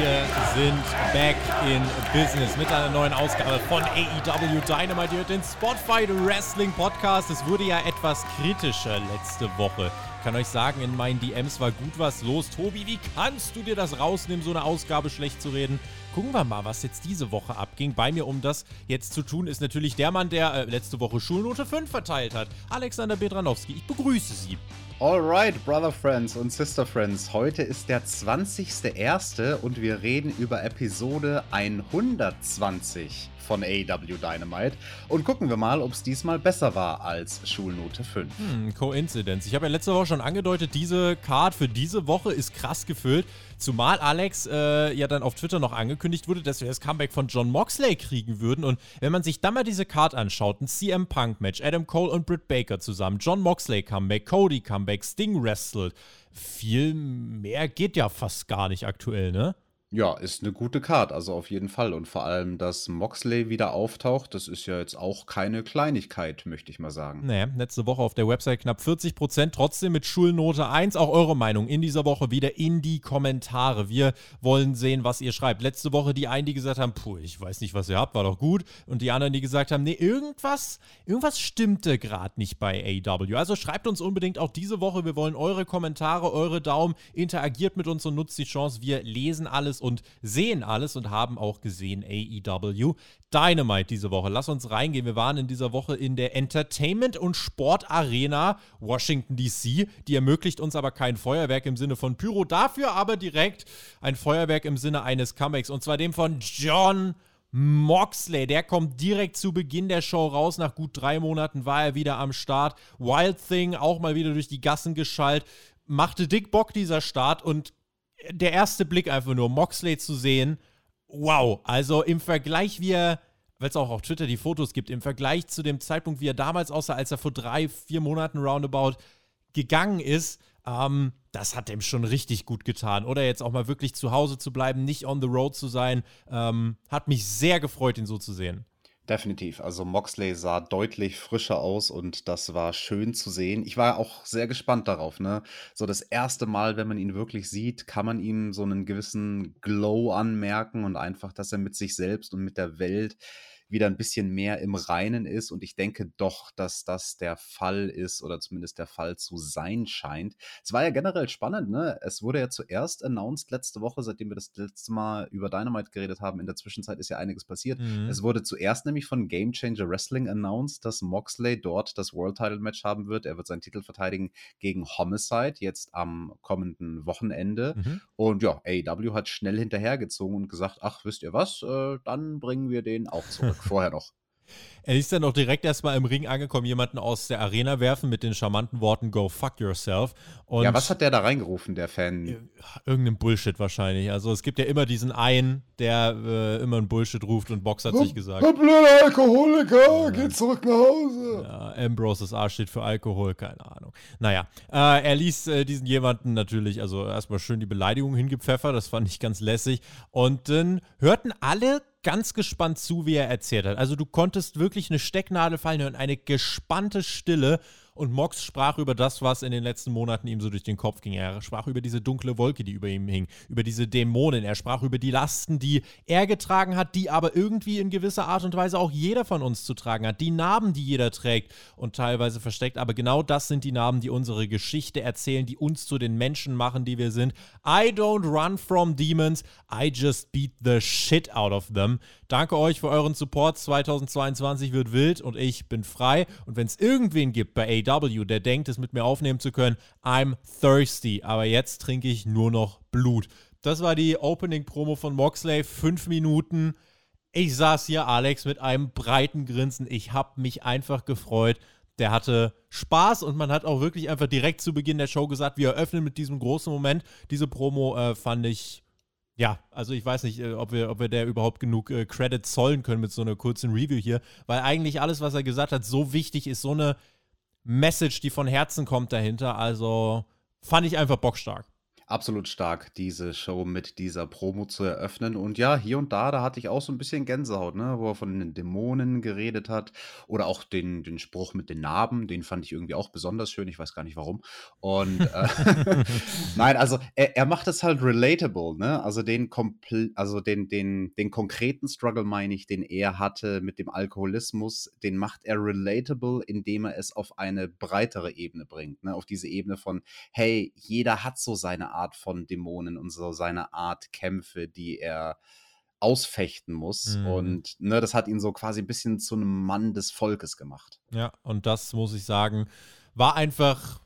Wir sind back in business mit einer neuen Ausgabe von AEW Dynamite. Ihr hört den Spotfight Wrestling Podcast. Es wurde ja etwas kritischer letzte Woche. Ich kann euch sagen, in meinen DMs war gut was los. Tobi, wie kannst du dir das rausnehmen, so eine Ausgabe schlecht zu reden? Gucken wir mal, was jetzt diese Woche abging. Bei mir, um das jetzt zu tun, ist natürlich der Mann, der äh, letzte Woche Schulnote 5 verteilt hat. Alexander Bedranowski. Ich begrüße Sie. Alright, Brother Friends und Sister Friends. Heute ist der 20.01. und wir reden über Episode 120 von AW Dynamite und gucken wir mal, ob es diesmal besser war als Schulnote 5. Hm, Coincidence. Ich habe ja letzte Woche schon angedeutet, diese Card für diese Woche ist krass gefüllt. Zumal Alex äh, ja dann auf Twitter noch angekündigt wurde, dass wir das Comeback von John Moxley kriegen würden. Und wenn man sich dann mal diese Card anschaut, ein CM Punk Match, Adam Cole und Britt Baker zusammen, John Moxley Comeback, Cody Comeback, Sting wrestled. Viel mehr geht ja fast gar nicht aktuell, ne? Ja, ist eine gute Card, also auf jeden Fall. Und vor allem, dass Moxley wieder auftaucht, das ist ja jetzt auch keine Kleinigkeit, möchte ich mal sagen. Nee, letzte Woche auf der Website knapp 40 Prozent, trotzdem mit Schulnote 1. Auch eure Meinung in dieser Woche wieder in die Kommentare. Wir wollen sehen, was ihr schreibt. Letzte Woche die einen, die gesagt haben, puh, ich weiß nicht, was ihr habt, war doch gut. Und die anderen, die gesagt haben, nee, irgendwas, irgendwas stimmte gerade nicht bei AW. Also schreibt uns unbedingt auch diese Woche. Wir wollen eure Kommentare, eure Daumen. Interagiert mit uns und nutzt die Chance. Wir lesen alles und sehen alles und haben auch gesehen AEW Dynamite diese Woche. Lass uns reingehen. Wir waren in dieser Woche in der Entertainment- und Sportarena Washington DC. Die ermöglicht uns aber kein Feuerwerk im Sinne von Pyro, dafür aber direkt ein Feuerwerk im Sinne eines Comebacks und zwar dem von John Moxley, der kommt direkt zu Beginn der Show raus. Nach gut drei Monaten war er wieder am Start. Wild Thing auch mal wieder durch die Gassen geschallt. Machte dick Bock dieser Start und der erste Blick einfach nur, Moxley zu sehen, wow. Also im Vergleich, wie er, weil es auch auf Twitter die Fotos gibt, im Vergleich zu dem Zeitpunkt, wie er damals aussah, als er vor drei, vier Monaten roundabout gegangen ist, ähm, das hat dem schon richtig gut getan. Oder jetzt auch mal wirklich zu Hause zu bleiben, nicht on the road zu sein, ähm, hat mich sehr gefreut, ihn so zu sehen. Definitiv. Also Moxley sah deutlich frischer aus und das war schön zu sehen. Ich war auch sehr gespannt darauf, ne? So das erste Mal, wenn man ihn wirklich sieht, kann man ihm so einen gewissen Glow anmerken und einfach, dass er mit sich selbst und mit der Welt wieder ein bisschen mehr im Reinen ist. Und ich denke doch, dass das der Fall ist oder zumindest der Fall zu sein scheint. Es war ja generell spannend, ne? Es wurde ja zuerst announced letzte Woche, seitdem wir das letzte Mal über Dynamite geredet haben. In der Zwischenzeit ist ja einiges passiert. Mhm. Es wurde zuerst nämlich von Game Changer Wrestling announced, dass Moxley dort das World Title Match haben wird. Er wird seinen Titel verteidigen gegen Homicide jetzt am kommenden Wochenende. Mhm. Und ja, AEW hat schnell hinterhergezogen und gesagt, ach, wisst ihr was, äh, dann bringen wir den auch zurück vorher noch. Er ist dann auch direkt erstmal im Ring angekommen, jemanden aus der Arena werfen mit den charmanten Worten Go fuck yourself. Und ja, was hat der da reingerufen, der Fan? Irgendein Bullshit wahrscheinlich. Also es gibt ja immer diesen einen, der äh, immer ein Bullshit ruft und Box hat sich gesagt. Der blöde Alkoholiker, ja. geht zurück nach Hause. Ja, Ambrose, A steht für Alkohol, keine Ahnung. Naja, äh, er ließ äh, diesen jemanden natürlich, also erstmal schön die Beleidigung hingepfeffert, das fand ich ganz lässig. Und dann hörten alle ganz gespannt zu, wie er erzählt hat. Also du konntest wirklich eine Stecknadel fallen hören, eine gespannte Stille und Mox sprach über das, was in den letzten Monaten ihm so durch den Kopf ging. Er sprach über diese dunkle Wolke, die über ihm hing, über diese Dämonen. Er sprach über die Lasten, die er getragen hat, die aber irgendwie in gewisser Art und Weise auch jeder von uns zu tragen hat. Die Narben, die jeder trägt und teilweise versteckt. Aber genau das sind die Narben, die unsere Geschichte erzählen, die uns zu den Menschen machen, die wir sind. I don't run from demons. I just beat the shit out of them. Danke euch für euren Support. 2022 wird wild und ich bin frei. Und wenn es irgendwen gibt bei AW, der denkt, es mit mir aufnehmen zu können. I'm thirsty, aber jetzt trinke ich nur noch Blut. Das war die Opening-Promo von Moxley. Fünf Minuten. Ich saß hier, Alex, mit einem breiten Grinsen. Ich habe mich einfach gefreut. Der hatte Spaß und man hat auch wirklich einfach direkt zu Beginn der Show gesagt, wir eröffnen mit diesem großen Moment. Diese Promo äh, fand ich ja, also ich weiß nicht, äh, ob wir, ob wir der überhaupt genug äh, Credit zollen können mit so einer kurzen Review hier, weil eigentlich alles, was er gesagt hat, so wichtig ist, so eine Message, die von Herzen kommt dahinter. Also fand ich einfach bockstark absolut stark, diese Show mit dieser Promo zu eröffnen. Und ja, hier und da, da hatte ich auch so ein bisschen Gänsehaut, ne, wo er von den Dämonen geredet hat. Oder auch den, den Spruch mit den Narben, den fand ich irgendwie auch besonders schön. Ich weiß gar nicht warum. Und äh, nein, also er, er macht es halt relatable, ne? Also den also den, den, den konkreten Struggle, meine ich, den er hatte mit dem Alkoholismus, den macht er relatable, indem er es auf eine breitere Ebene bringt, ne? Auf diese Ebene von, hey, jeder hat so seine Art Art von Dämonen und so seine Art Kämpfe, die er ausfechten muss. Mhm. Und ne, das hat ihn so quasi ein bisschen zu einem Mann des Volkes gemacht. Ja, und das muss ich sagen, war einfach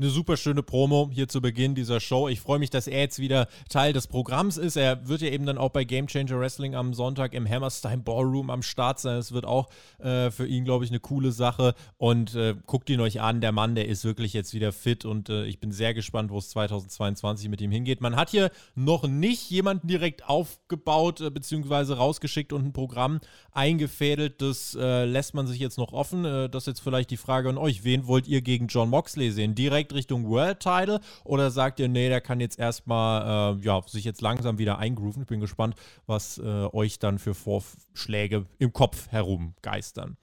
eine super schöne Promo hier zu Beginn dieser Show. Ich freue mich, dass er jetzt wieder Teil des Programms ist. Er wird ja eben dann auch bei Game Changer Wrestling am Sonntag im Hammerstein Ballroom am Start sein. Das wird auch äh, für ihn, glaube ich, eine coole Sache. Und äh, guckt ihn euch an. Der Mann, der ist wirklich jetzt wieder fit und äh, ich bin sehr gespannt, wo es 2022 mit ihm hingeht. Man hat hier noch nicht jemanden direkt aufgebaut äh, bzw. rausgeschickt und ein Programm eingefädelt. Das äh, lässt man sich jetzt noch offen. Äh, das ist jetzt vielleicht die Frage an euch. Wen wollt ihr gegen John Moxley sehen? Direkt direkt Richtung World Title oder sagt ihr, nee, der kann jetzt erstmal äh, ja, sich jetzt langsam wieder eingrooven? Ich bin gespannt, was äh, euch dann für Vorschläge im Kopf herumgeistern.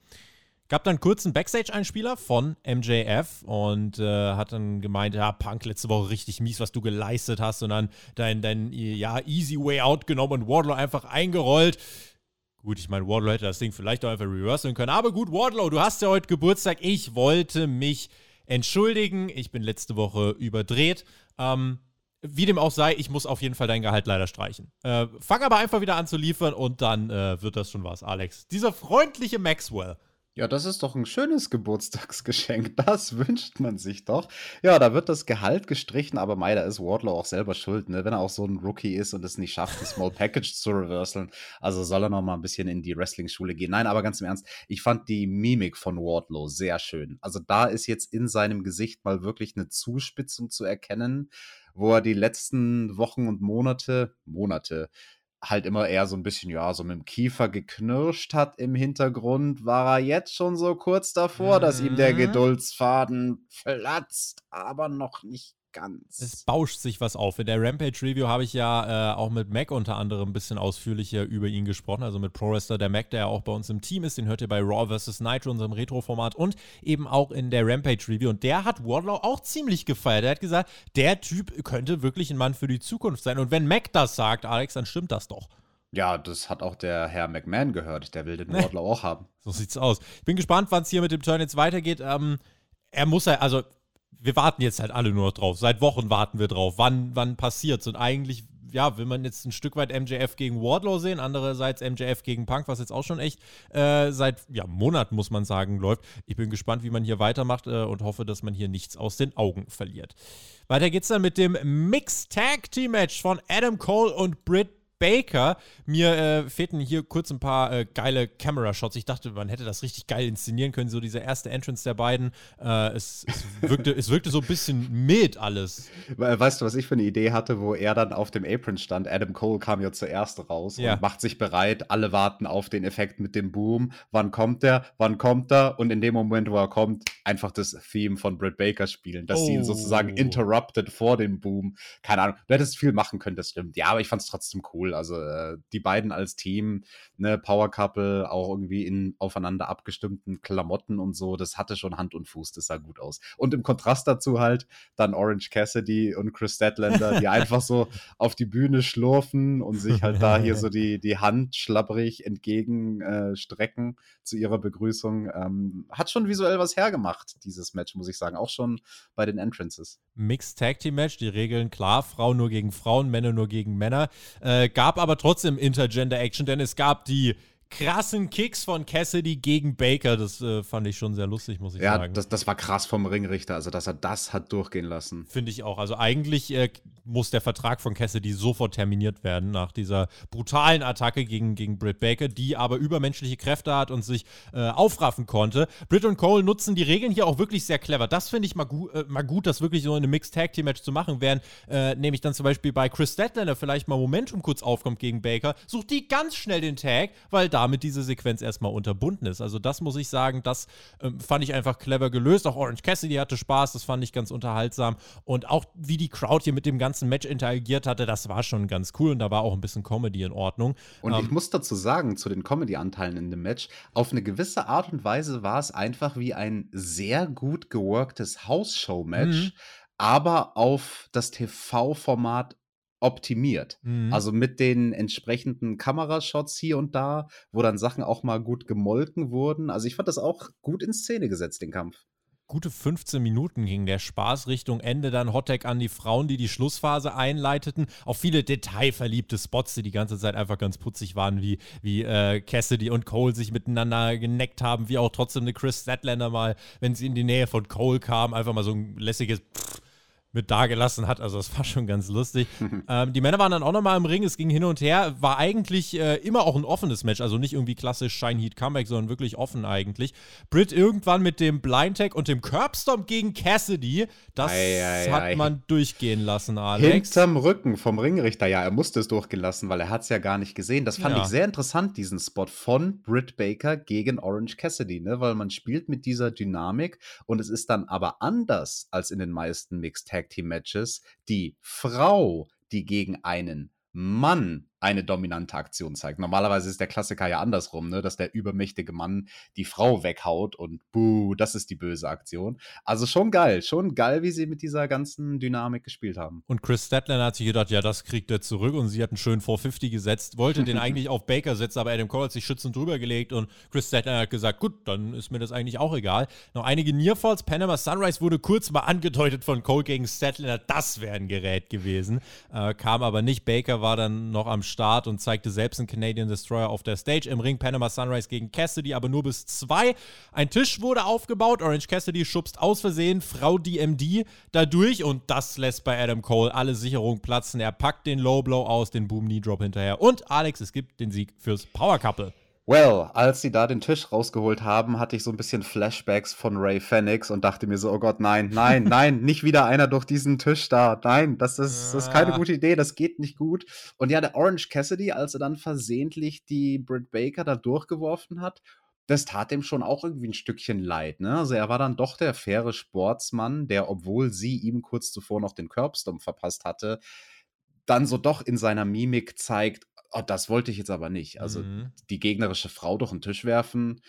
Gab dann kurz einen Backstage-Einspieler von MJF und äh, hat dann gemeint, ja, Punk, letzte Woche richtig mies, was du geleistet hast und dann dein, dein ja, easy way out genommen und Wardlow einfach eingerollt. Gut, ich meine, Wardlow hätte das Ding vielleicht auch einfach reversen können, aber gut, Wardlow, du hast ja heute Geburtstag. Ich wollte mich entschuldigen. Ich bin letzte Woche überdreht. Ähm, wie dem auch sei, ich muss auf jeden Fall dein Gehalt leider streichen. Äh, fang aber einfach wieder an zu liefern und dann äh, wird das schon was, Alex. Dieser freundliche Maxwell. Ja, das ist doch ein schönes Geburtstagsgeschenk. Das wünscht man sich doch. Ja, da wird das Gehalt gestrichen, aber mei, da ist Wardlow auch selber schuld, ne? Wenn er auch so ein Rookie ist und es nicht schafft, die Small Package zu reverseln. Also soll er noch mal ein bisschen in die Wrestling-Schule gehen. Nein, aber ganz im Ernst, ich fand die Mimik von Wardlow sehr schön. Also da ist jetzt in seinem Gesicht mal wirklich eine Zuspitzung zu erkennen, wo er die letzten Wochen und Monate, Monate, halt immer eher so ein bisschen, ja, so mit dem Kiefer geknirscht hat im Hintergrund, war er jetzt schon so kurz davor, mhm. dass ihm der mhm. Geduldsfaden platzt, aber noch nicht ganz. Es bauscht sich was auf. In der Rampage-Review habe ich ja äh, auch mit Mac unter anderem ein bisschen ausführlicher über ihn gesprochen, also mit Pro Wrestler der Mac, der ja auch bei uns im Team ist. Den hört ihr bei Raw vs. Nitro, unserem Retro-Format und eben auch in der Rampage-Review. Und der hat Wardlow auch ziemlich gefeiert. Er hat gesagt, der Typ könnte wirklich ein Mann für die Zukunft sein. Und wenn Mac das sagt, Alex, dann stimmt das doch. Ja, das hat auch der Herr McMahon gehört. Der will den Wardlow auch haben. So sieht's aus. Ich bin gespannt, wann es hier mit dem Turn jetzt weitergeht. Ähm, er muss ja, also wir warten jetzt halt alle nur noch drauf. Seit Wochen warten wir drauf. Wann, wann passiert's? Und eigentlich, ja, will man jetzt ein Stück weit MJF gegen Wardlow sehen, andererseits MJF gegen Punk, was jetzt auch schon echt äh, seit ja, Monaten, muss man sagen, läuft. Ich bin gespannt, wie man hier weitermacht äh, und hoffe, dass man hier nichts aus den Augen verliert. Weiter geht's dann mit dem Mixed Tag Team Match von Adam Cole und Britt Baker. Mir äh, fehlten hier kurz ein paar äh, geile Camera-Shots. Ich dachte, man hätte das richtig geil inszenieren können, so diese erste Entrance der beiden. Äh, es, es, wirkte, es wirkte so ein bisschen mild alles. Weißt du, was ich für eine Idee hatte, wo er dann auf dem Apron stand? Adam Cole kam ja zuerst raus ja. und macht sich bereit. Alle warten auf den Effekt mit dem Boom. Wann kommt er? Wann kommt er? Und in dem Moment, wo er kommt, einfach das Theme von Britt Baker spielen, dass oh. sie ihn sozusagen oh. interrupted vor dem Boom. Keine Ahnung. Du hättest viel machen können, das stimmt. Ja, aber ich fand es trotzdem cool cool. Also äh, die beiden als Team, ne, Power Couple, auch irgendwie in aufeinander abgestimmten Klamotten und so, das hatte schon Hand und Fuß, das sah gut aus. Und im Kontrast dazu halt dann Orange Cassidy und Chris Statlander, die einfach so auf die Bühne schlurfen und sich halt da hier so die, die Hand schlapprig entgegenstrecken äh, zu ihrer Begrüßung. Ähm, hat schon visuell was hergemacht, dieses Match, muss ich sagen. Auch schon bei den Entrances. Mixed Tag Team Match, die Regeln klar, Frauen nur gegen Frauen, Männer nur gegen Männer. Äh, gab aber trotzdem Intergender-Action, denn es gab die krassen Kicks von Cassidy gegen Baker. Das äh, fand ich schon sehr lustig, muss ich ja, sagen. Ja, das, das war krass vom Ringrichter, also dass er das hat durchgehen lassen. Finde ich auch. Also eigentlich äh, muss der Vertrag von Cassidy sofort terminiert werden nach dieser brutalen Attacke gegen, gegen Britt Baker, die aber übermenschliche Kräfte hat und sich äh, aufraffen konnte. Britt und Cole nutzen die Regeln hier auch wirklich sehr clever. Das finde ich mal, gu äh, mal gut, das wirklich so in einem Mixed Tag Team Match zu machen, während äh, nämlich dann zum Beispiel bei Chris Statlander vielleicht mal Momentum kurz aufkommt gegen Baker, sucht die ganz schnell den Tag, weil da damit diese Sequenz erstmal unterbunden ist. Also das muss ich sagen, das ähm, fand ich einfach clever gelöst. Auch Orange Cassidy hatte Spaß, das fand ich ganz unterhaltsam. Und auch wie die Crowd hier mit dem ganzen Match interagiert hatte, das war schon ganz cool und da war auch ein bisschen Comedy in Ordnung. Und ähm, ich muss dazu sagen, zu den Comedy-Anteilen in dem Match, auf eine gewisse Art und Weise war es einfach wie ein sehr gut geworktes House-Show-Match, mhm. aber auf das TV-Format optimiert. Mhm. Also mit den entsprechenden Kamerashots hier und da, wo dann Sachen auch mal gut gemolken wurden. Also ich fand das auch gut in Szene gesetzt, den Kampf gute 15 Minuten ging der Spaß Richtung Ende dann Hottag an die Frauen, die die Schlussphase einleiteten. Auch viele detailverliebte Spots, die die ganze Zeit einfach ganz putzig waren, wie, wie äh, Cassidy und Cole sich miteinander geneckt haben, wie auch trotzdem eine Chris Statlander mal, wenn sie in die Nähe von Cole kam, einfach mal so ein lässiges Pff mit dagelassen hat. Also das war schon ganz lustig. ähm, die Männer waren dann auch nochmal im Ring, es ging hin und her. War eigentlich äh, immer auch ein offenes Match, also nicht irgendwie klassisch Shine Heat Comeback, sondern wirklich offen eigentlich. Britt irgendwann mit dem Blind Tag und dem Curbstomp gegen Cassidy, das ei, ei, hat ei. man durchgehen lassen, Alex. Hinterm Rücken vom Ringrichter, ja, er musste es durchgelassen, weil er hat es ja gar nicht gesehen. Das fand ja. ich sehr interessant, diesen Spot von Britt Baker gegen Orange Cassidy, ne? weil man spielt mit dieser Dynamik und es ist dann aber anders als in den meisten Mixed Tag Team Matches. Die Frau, die gegen einen Mann eine dominante Aktion zeigt. Normalerweise ist der Klassiker ja andersrum, ne? dass der übermächtige Mann die Frau weghaut und buh, das ist die böse Aktion. Also schon geil, schon geil, wie sie mit dieser ganzen Dynamik gespielt haben. Und Chris Statler hat sich gedacht, ja, das kriegt er zurück und sie hat einen schönen 450 gesetzt, wollte den eigentlich auf Baker setzen, aber Adam Cole hat sich schützend drüber gelegt und Chris Statler hat gesagt, gut, dann ist mir das eigentlich auch egal. Noch einige Nearfalls, Panama Sunrise wurde kurz mal angedeutet von Cole gegen Statler, das wäre ein Gerät gewesen, äh, kam aber nicht. Baker war dann noch am Start und zeigte selbst einen Canadian Destroyer auf der Stage. Im Ring Panama Sunrise gegen Cassidy, aber nur bis zwei. Ein Tisch wurde aufgebaut. Orange Cassidy schubst aus Versehen Frau DMD dadurch und das lässt bei Adam Cole alle Sicherungen platzen. Er packt den Low Blow aus, den Boom Knee Drop hinterher und Alex, es gibt den Sieg fürs Power Couple. Well, als sie da den Tisch rausgeholt haben, hatte ich so ein bisschen Flashbacks von Ray Phoenix und dachte mir so, oh Gott, nein, nein, nein, nicht wieder einer durch diesen Tisch da. Nein, das ist, das ist keine gute Idee, das geht nicht gut. Und ja, der Orange Cassidy, als er dann versehentlich die Britt Baker da durchgeworfen hat, das tat ihm schon auch irgendwie ein Stückchen leid. Ne? Also er war dann doch der faire Sportsmann, der, obwohl sie ihm kurz zuvor noch den Curbstomp verpasst hatte, dann so doch in seiner Mimik zeigt, oh, das wollte ich jetzt aber nicht. Also mhm. die gegnerische Frau durch den Tisch werfen,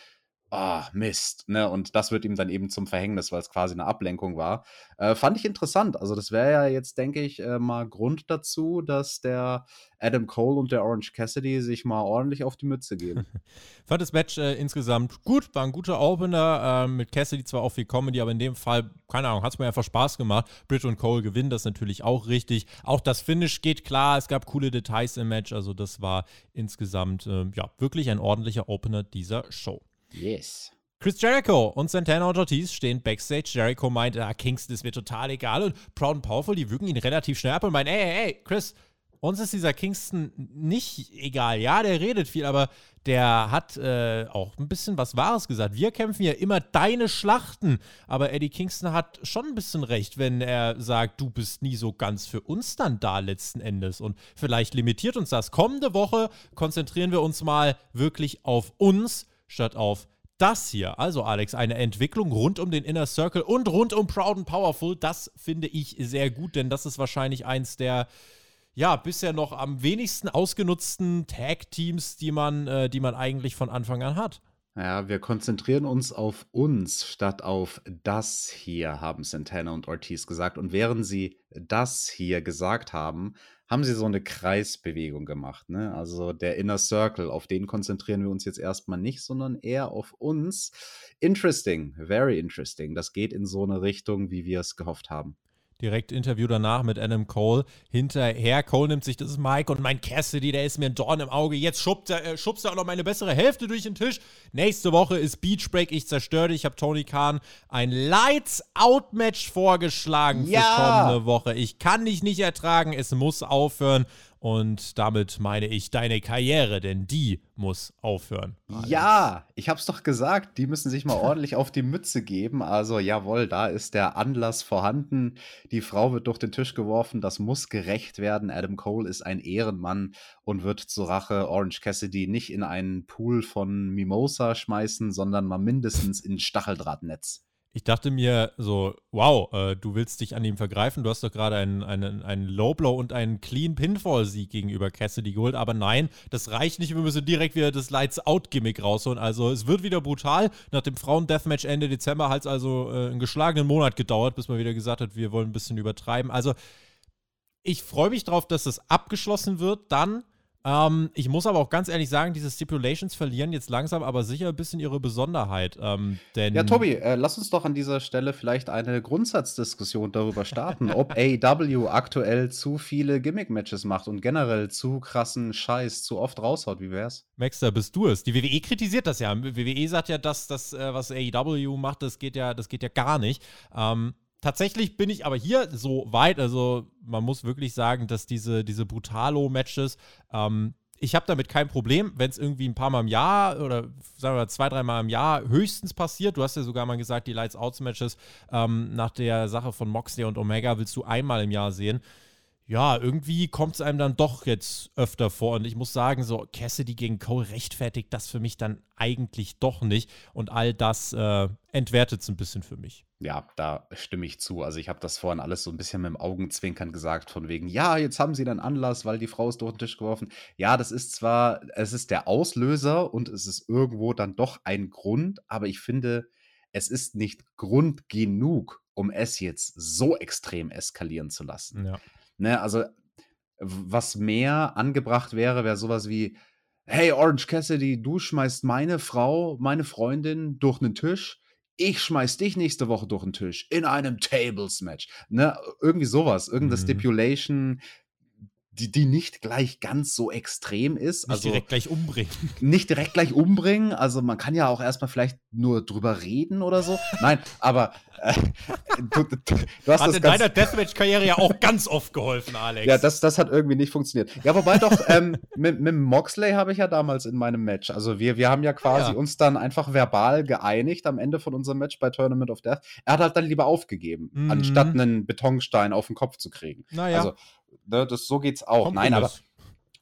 ah, Mist, ne? Und das wird ihm dann eben zum Verhängnis, weil es quasi eine Ablenkung war. Äh, fand ich interessant. Also, das wäre ja jetzt, denke ich, äh, mal Grund dazu, dass der Adam Cole und der Orange Cassidy sich mal ordentlich auf die Mütze geben. fand das Match äh, insgesamt gut, war ein guter Opener. Ähm, mit Cassidy zwar auch viel Comedy, aber in dem Fall, keine Ahnung, hat es mir einfach Spaß gemacht. Britt und Cole gewinnen das natürlich auch richtig. Auch das Finish geht klar. Es gab coole Details im Match. Also, das war insgesamt, ähm, ja, wirklich ein ordentlicher Opener dieser Show. Yes. Chris Jericho und Santana und Ortiz stehen backstage. Jericho meint, ah, Kingston ist mir total egal. Und Proud and Powerful, die wirken ihn relativ schnell ab und meinen, ey, ey, ey, Chris, uns ist dieser Kingston nicht egal. Ja, der redet viel, aber der hat äh, auch ein bisschen was Wahres gesagt. Wir kämpfen ja immer deine Schlachten. Aber Eddie Kingston hat schon ein bisschen recht, wenn er sagt, du bist nie so ganz für uns dann da letzten Endes. Und vielleicht limitiert uns das. Kommende Woche konzentrieren wir uns mal wirklich auf uns statt auf das hier, also Alex, eine Entwicklung rund um den Inner Circle und rund um Proud and Powerful, das finde ich sehr gut, denn das ist wahrscheinlich eins der ja, bisher noch am wenigsten ausgenutzten Tag-Teams, die man, äh, die man eigentlich von Anfang an hat. Ja, wir konzentrieren uns auf uns statt auf das hier, haben Santana und Ortiz gesagt. Und während sie das hier gesagt haben, haben sie so eine Kreisbewegung gemacht. Ne? Also der Inner Circle, auf den konzentrieren wir uns jetzt erstmal nicht, sondern eher auf uns. Interesting, very interesting. Das geht in so eine Richtung, wie wir es gehofft haben. Direkt Interview danach mit Adam Cole. Hinterher, Cole nimmt sich das Mike und mein Cassidy, der ist mir ein Dorn im Auge. Jetzt schubst er, äh, schubst er auch noch meine bessere Hälfte durch den Tisch. Nächste Woche ist Beach Break, ich zerstöre dich. Ich habe Tony Khan ein Lights-Out-Match vorgeschlagen ja. für kommende Woche. Ich kann dich nicht ertragen, es muss aufhören. Und damit meine ich deine Karriere, denn die muss aufhören. Alex. Ja, ich hab's doch gesagt, die müssen sich mal ordentlich auf die Mütze geben. Also jawohl, da ist der Anlass vorhanden. Die Frau wird durch den Tisch geworfen, das muss gerecht werden. Adam Cole ist ein Ehrenmann und wird zur Rache Orange Cassidy nicht in einen Pool von Mimosa schmeißen, sondern mal mindestens in Stacheldrahtnetz. Ich dachte mir so, wow, äh, du willst dich an ihm vergreifen. Du hast doch gerade einen, einen, einen Low-Blow und einen Clean-Pinfall-Sieg gegenüber Cassidy geholt. Aber nein, das reicht nicht. Wir müssen direkt wieder das Lights-Out-Gimmick rausholen. Also es wird wieder brutal. Nach dem Frauen-Deathmatch Ende Dezember hat es also äh, einen geschlagenen Monat gedauert, bis man wieder gesagt hat, wir wollen ein bisschen übertreiben. Also ich freue mich drauf, dass das abgeschlossen wird. Dann ähm, ich muss aber auch ganz ehrlich sagen, diese Stipulations verlieren jetzt langsam aber sicher ein bisschen ihre Besonderheit. Ähm, denn ja, Tobi, äh, lass uns doch an dieser Stelle vielleicht eine Grundsatzdiskussion darüber starten, ob AEW aktuell zu viele Gimmick-Matches macht und generell zu krassen Scheiß zu oft raushaut. Wie wär's? Maxter, bist du es? Die WWE kritisiert das ja. WWE sagt ja, dass das, äh, was AEW macht, das geht ja, das geht ja gar nicht. Ähm, Tatsächlich bin ich aber hier so weit, also man muss wirklich sagen, dass diese, diese Brutalo-Matches, ähm, ich habe damit kein Problem, wenn es irgendwie ein paar Mal im Jahr oder sagen wir mal zwei, dreimal im Jahr höchstens passiert. Du hast ja sogar mal gesagt, die Lights-Outs-Matches ähm, nach der Sache von Moxley und Omega willst du einmal im Jahr sehen. Ja, irgendwie kommt es einem dann doch jetzt öfter vor. Und ich muss sagen, so Cassidy gegen Cole rechtfertigt das für mich dann eigentlich doch nicht. Und all das äh, entwertet es ein bisschen für mich. Ja, da stimme ich zu. Also ich habe das vorhin alles so ein bisschen mit dem Augenzwinkern gesagt, von wegen, ja, jetzt haben sie einen Anlass, weil die Frau ist durch den Tisch geworfen. Ja, das ist zwar, es ist der Auslöser und es ist irgendwo dann doch ein Grund, aber ich finde, es ist nicht Grund genug, um es jetzt so extrem eskalieren zu lassen. Ja. Ne, also was mehr angebracht wäre, wäre sowas wie, hey Orange Cassidy, du schmeißt meine Frau, meine Freundin durch einen Tisch ich schmeiß dich nächste Woche durch den Tisch in einem Tables-Match. Ne? Irgendwie sowas, irgendeine mhm. Stipulation, die, die nicht gleich ganz so extrem ist. Nicht also, direkt gleich umbringen. Nicht direkt gleich umbringen. Also man kann ja auch erstmal vielleicht nur drüber reden oder so. Nein, aber du, du, du, hast hat in deiner Deathmatch-Karriere ja auch ganz oft geholfen, Alex. Ja, das, das hat irgendwie nicht funktioniert. Ja, wobei doch, ähm, mit, mit Moxley habe ich ja damals in meinem Match. Also wir, wir haben ja quasi ja. uns dann einfach verbal geeinigt am Ende von unserem Match bei Tournament of Death. Er hat halt dann lieber aufgegeben, mhm. anstatt einen Betonstein auf den Kopf zu kriegen. Naja. Also ne, das, so geht's auch. Kompromiss. Nein, aber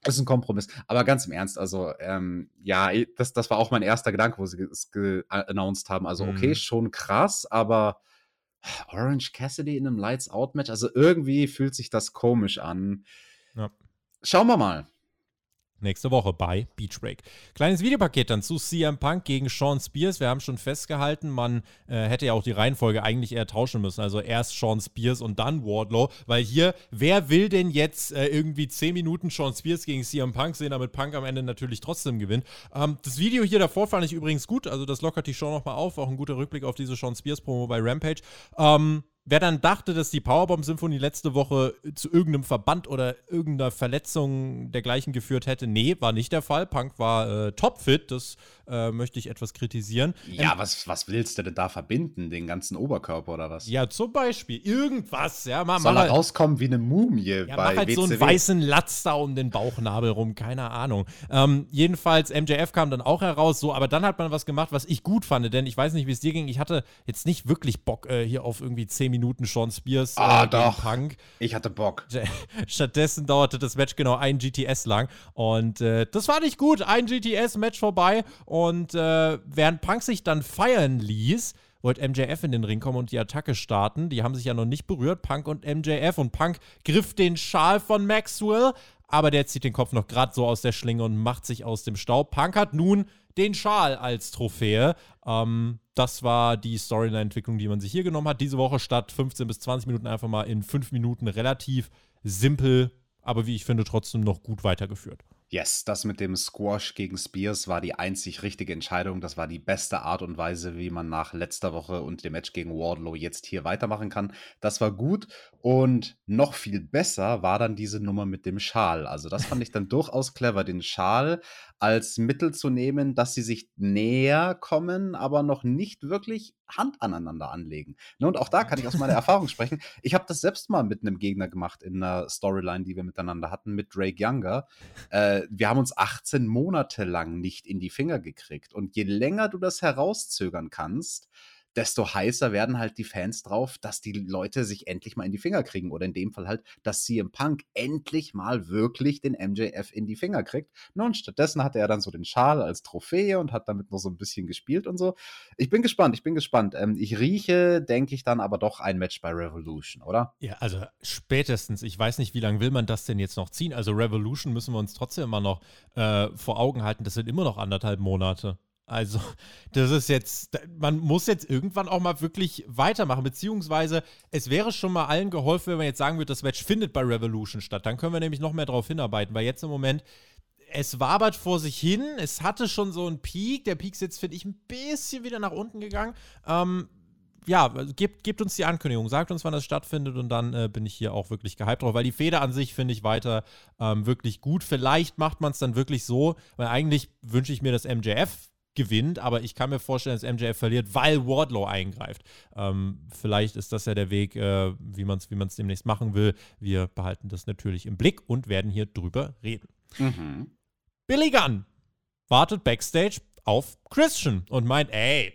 das ist ein Kompromiss. Aber ganz im Ernst, also ähm, ja, das, das war auch mein erster Gedanke, wo sie es announced haben. Also okay, mhm. schon krass, aber Orange Cassidy in einem Lights Out Match, also irgendwie fühlt sich das komisch an. Ja. Schauen wir mal. Nächste Woche bei Beach Break. Kleines Videopaket dann zu CM Punk gegen Sean Spears. Wir haben schon festgehalten, man äh, hätte ja auch die Reihenfolge eigentlich eher tauschen müssen. Also erst Sean Spears und dann Wardlow. Weil hier, wer will denn jetzt äh, irgendwie 10 Minuten Sean Spears gegen CM Punk sehen, damit Punk am Ende natürlich trotzdem gewinnt? Ähm, das Video hier davor fand ich übrigens gut. Also das lockert die Show nochmal auf. Auch ein guter Rückblick auf diese Sean Spears Promo bei Rampage. Ähm, Wer dann dachte, dass die Powerbomb-Symphonie letzte Woche zu irgendeinem Verband oder irgendeiner Verletzung dergleichen geführt hätte, nee, war nicht der Fall. Punk war äh, topfit, das äh, möchte ich etwas kritisieren. Ja, ähm, was, was willst du denn da verbinden? Den ganzen Oberkörper oder was? Ja, zum Beispiel. Irgendwas. Ja, mach, Soll er rauskommen wie eine Mumie ja, bei mach halt WCW. so einen weißen Latz da um den Bauchnabel rum, keine Ahnung. Ähm, jedenfalls, MJF kam dann auch heraus, so, aber dann hat man was gemacht, was ich gut fand, denn ich weiß nicht, wie es dir ging. Ich hatte jetzt nicht wirklich Bock äh, hier auf irgendwie 10 Minuten Sean Spears äh, ah, doch. Punk. Ich hatte Bock. Stattdessen dauerte das Match genau ein GTS lang und äh, das war nicht gut. Ein GTS-Match vorbei und und äh, während Punk sich dann feiern ließ, wollte MJF in den Ring kommen und die Attacke starten. Die haben sich ja noch nicht berührt, Punk und MJF. Und Punk griff den Schal von Maxwell, aber der zieht den Kopf noch gerade so aus der Schlinge und macht sich aus dem Staub. Punk hat nun den Schal als Trophäe. Ähm, das war die Storyline-Entwicklung, die man sich hier genommen hat. Diese Woche statt 15 bis 20 Minuten einfach mal in 5 Minuten relativ simpel, aber wie ich finde, trotzdem noch gut weitergeführt. Yes, das mit dem Squash gegen Spears war die einzig richtige Entscheidung. Das war die beste Art und Weise, wie man nach letzter Woche und dem Match gegen Wardlow jetzt hier weitermachen kann. Das war gut und noch viel besser war dann diese Nummer mit dem Schal. Also das fand ich dann durchaus clever, den Schal als Mittel zu nehmen, dass sie sich näher kommen, aber noch nicht wirklich Hand aneinander anlegen. Ne, und auch da kann ich aus meiner Erfahrung sprechen. Ich habe das selbst mal mit einem Gegner gemacht in einer Storyline, die wir miteinander hatten, mit Drake Younger. Äh, wir haben uns 18 Monate lang nicht in die Finger gekriegt. Und je länger du das herauszögern kannst, desto heißer werden halt die Fans drauf, dass die Leute sich endlich mal in die Finger kriegen. Oder in dem Fall halt, dass CM Punk endlich mal wirklich den MJF in die Finger kriegt. Nun, stattdessen hatte er dann so den Schal als Trophäe und hat damit noch so ein bisschen gespielt und so. Ich bin gespannt, ich bin gespannt. Ähm, ich rieche, denke ich, dann aber doch ein Match bei Revolution, oder? Ja, also spätestens. Ich weiß nicht, wie lange will man das denn jetzt noch ziehen? Also Revolution müssen wir uns trotzdem immer noch äh, vor Augen halten. Das sind immer noch anderthalb Monate. Also, das ist jetzt, man muss jetzt irgendwann auch mal wirklich weitermachen, beziehungsweise es wäre schon mal allen geholfen, wenn man jetzt sagen würde, das Match findet bei Revolution statt. Dann können wir nämlich noch mehr darauf hinarbeiten, weil jetzt im Moment, es wabert vor sich hin, es hatte schon so einen Peak, der Peak ist jetzt, finde ich, ein bisschen wieder nach unten gegangen. Ähm, ja, gebt, gebt, uns die Ankündigung, sagt uns, wann das stattfindet und dann äh, bin ich hier auch wirklich gehypt drauf, weil die Feder an sich finde ich weiter ähm, wirklich gut. Vielleicht macht man es dann wirklich so, weil eigentlich wünsche ich mir, dass MJF gewinnt, aber ich kann mir vorstellen, dass MJF verliert, weil Wardlow eingreift. Ähm, vielleicht ist das ja der Weg, äh, wie man es wie demnächst machen will. Wir behalten das natürlich im Blick und werden hier drüber reden. Mhm. Billy Gunn wartet backstage auf Christian und meint, ey,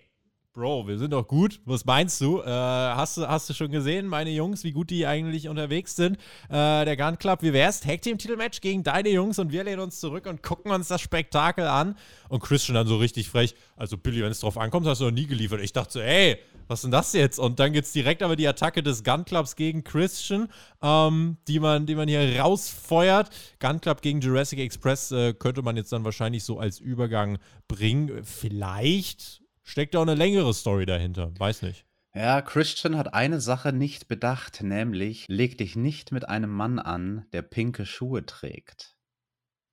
Bro, wir sind doch gut. Was meinst du? Äh, hast du? Hast du schon gesehen, meine Jungs, wie gut die eigentlich unterwegs sind? Äh, der Gun Club, wie wär's? Tag Team Titelmatch gegen deine Jungs und wir lehnen uns zurück und gucken uns das Spektakel an. Und Christian dann so richtig frech. Also, Billy, wenn es drauf ankommt, hast du noch nie geliefert. Ich dachte so, ey, was ist denn das jetzt? Und dann gibt's direkt aber die Attacke des Gun Clubs gegen Christian, ähm, die, man, die man hier rausfeuert. Gun Club gegen Jurassic Express äh, könnte man jetzt dann wahrscheinlich so als Übergang bringen. Vielleicht steckt auch eine längere Story dahinter. Weiß nicht. Ja, Christian hat eine Sache nicht bedacht, nämlich leg dich nicht mit einem Mann an, der pinke Schuhe trägt.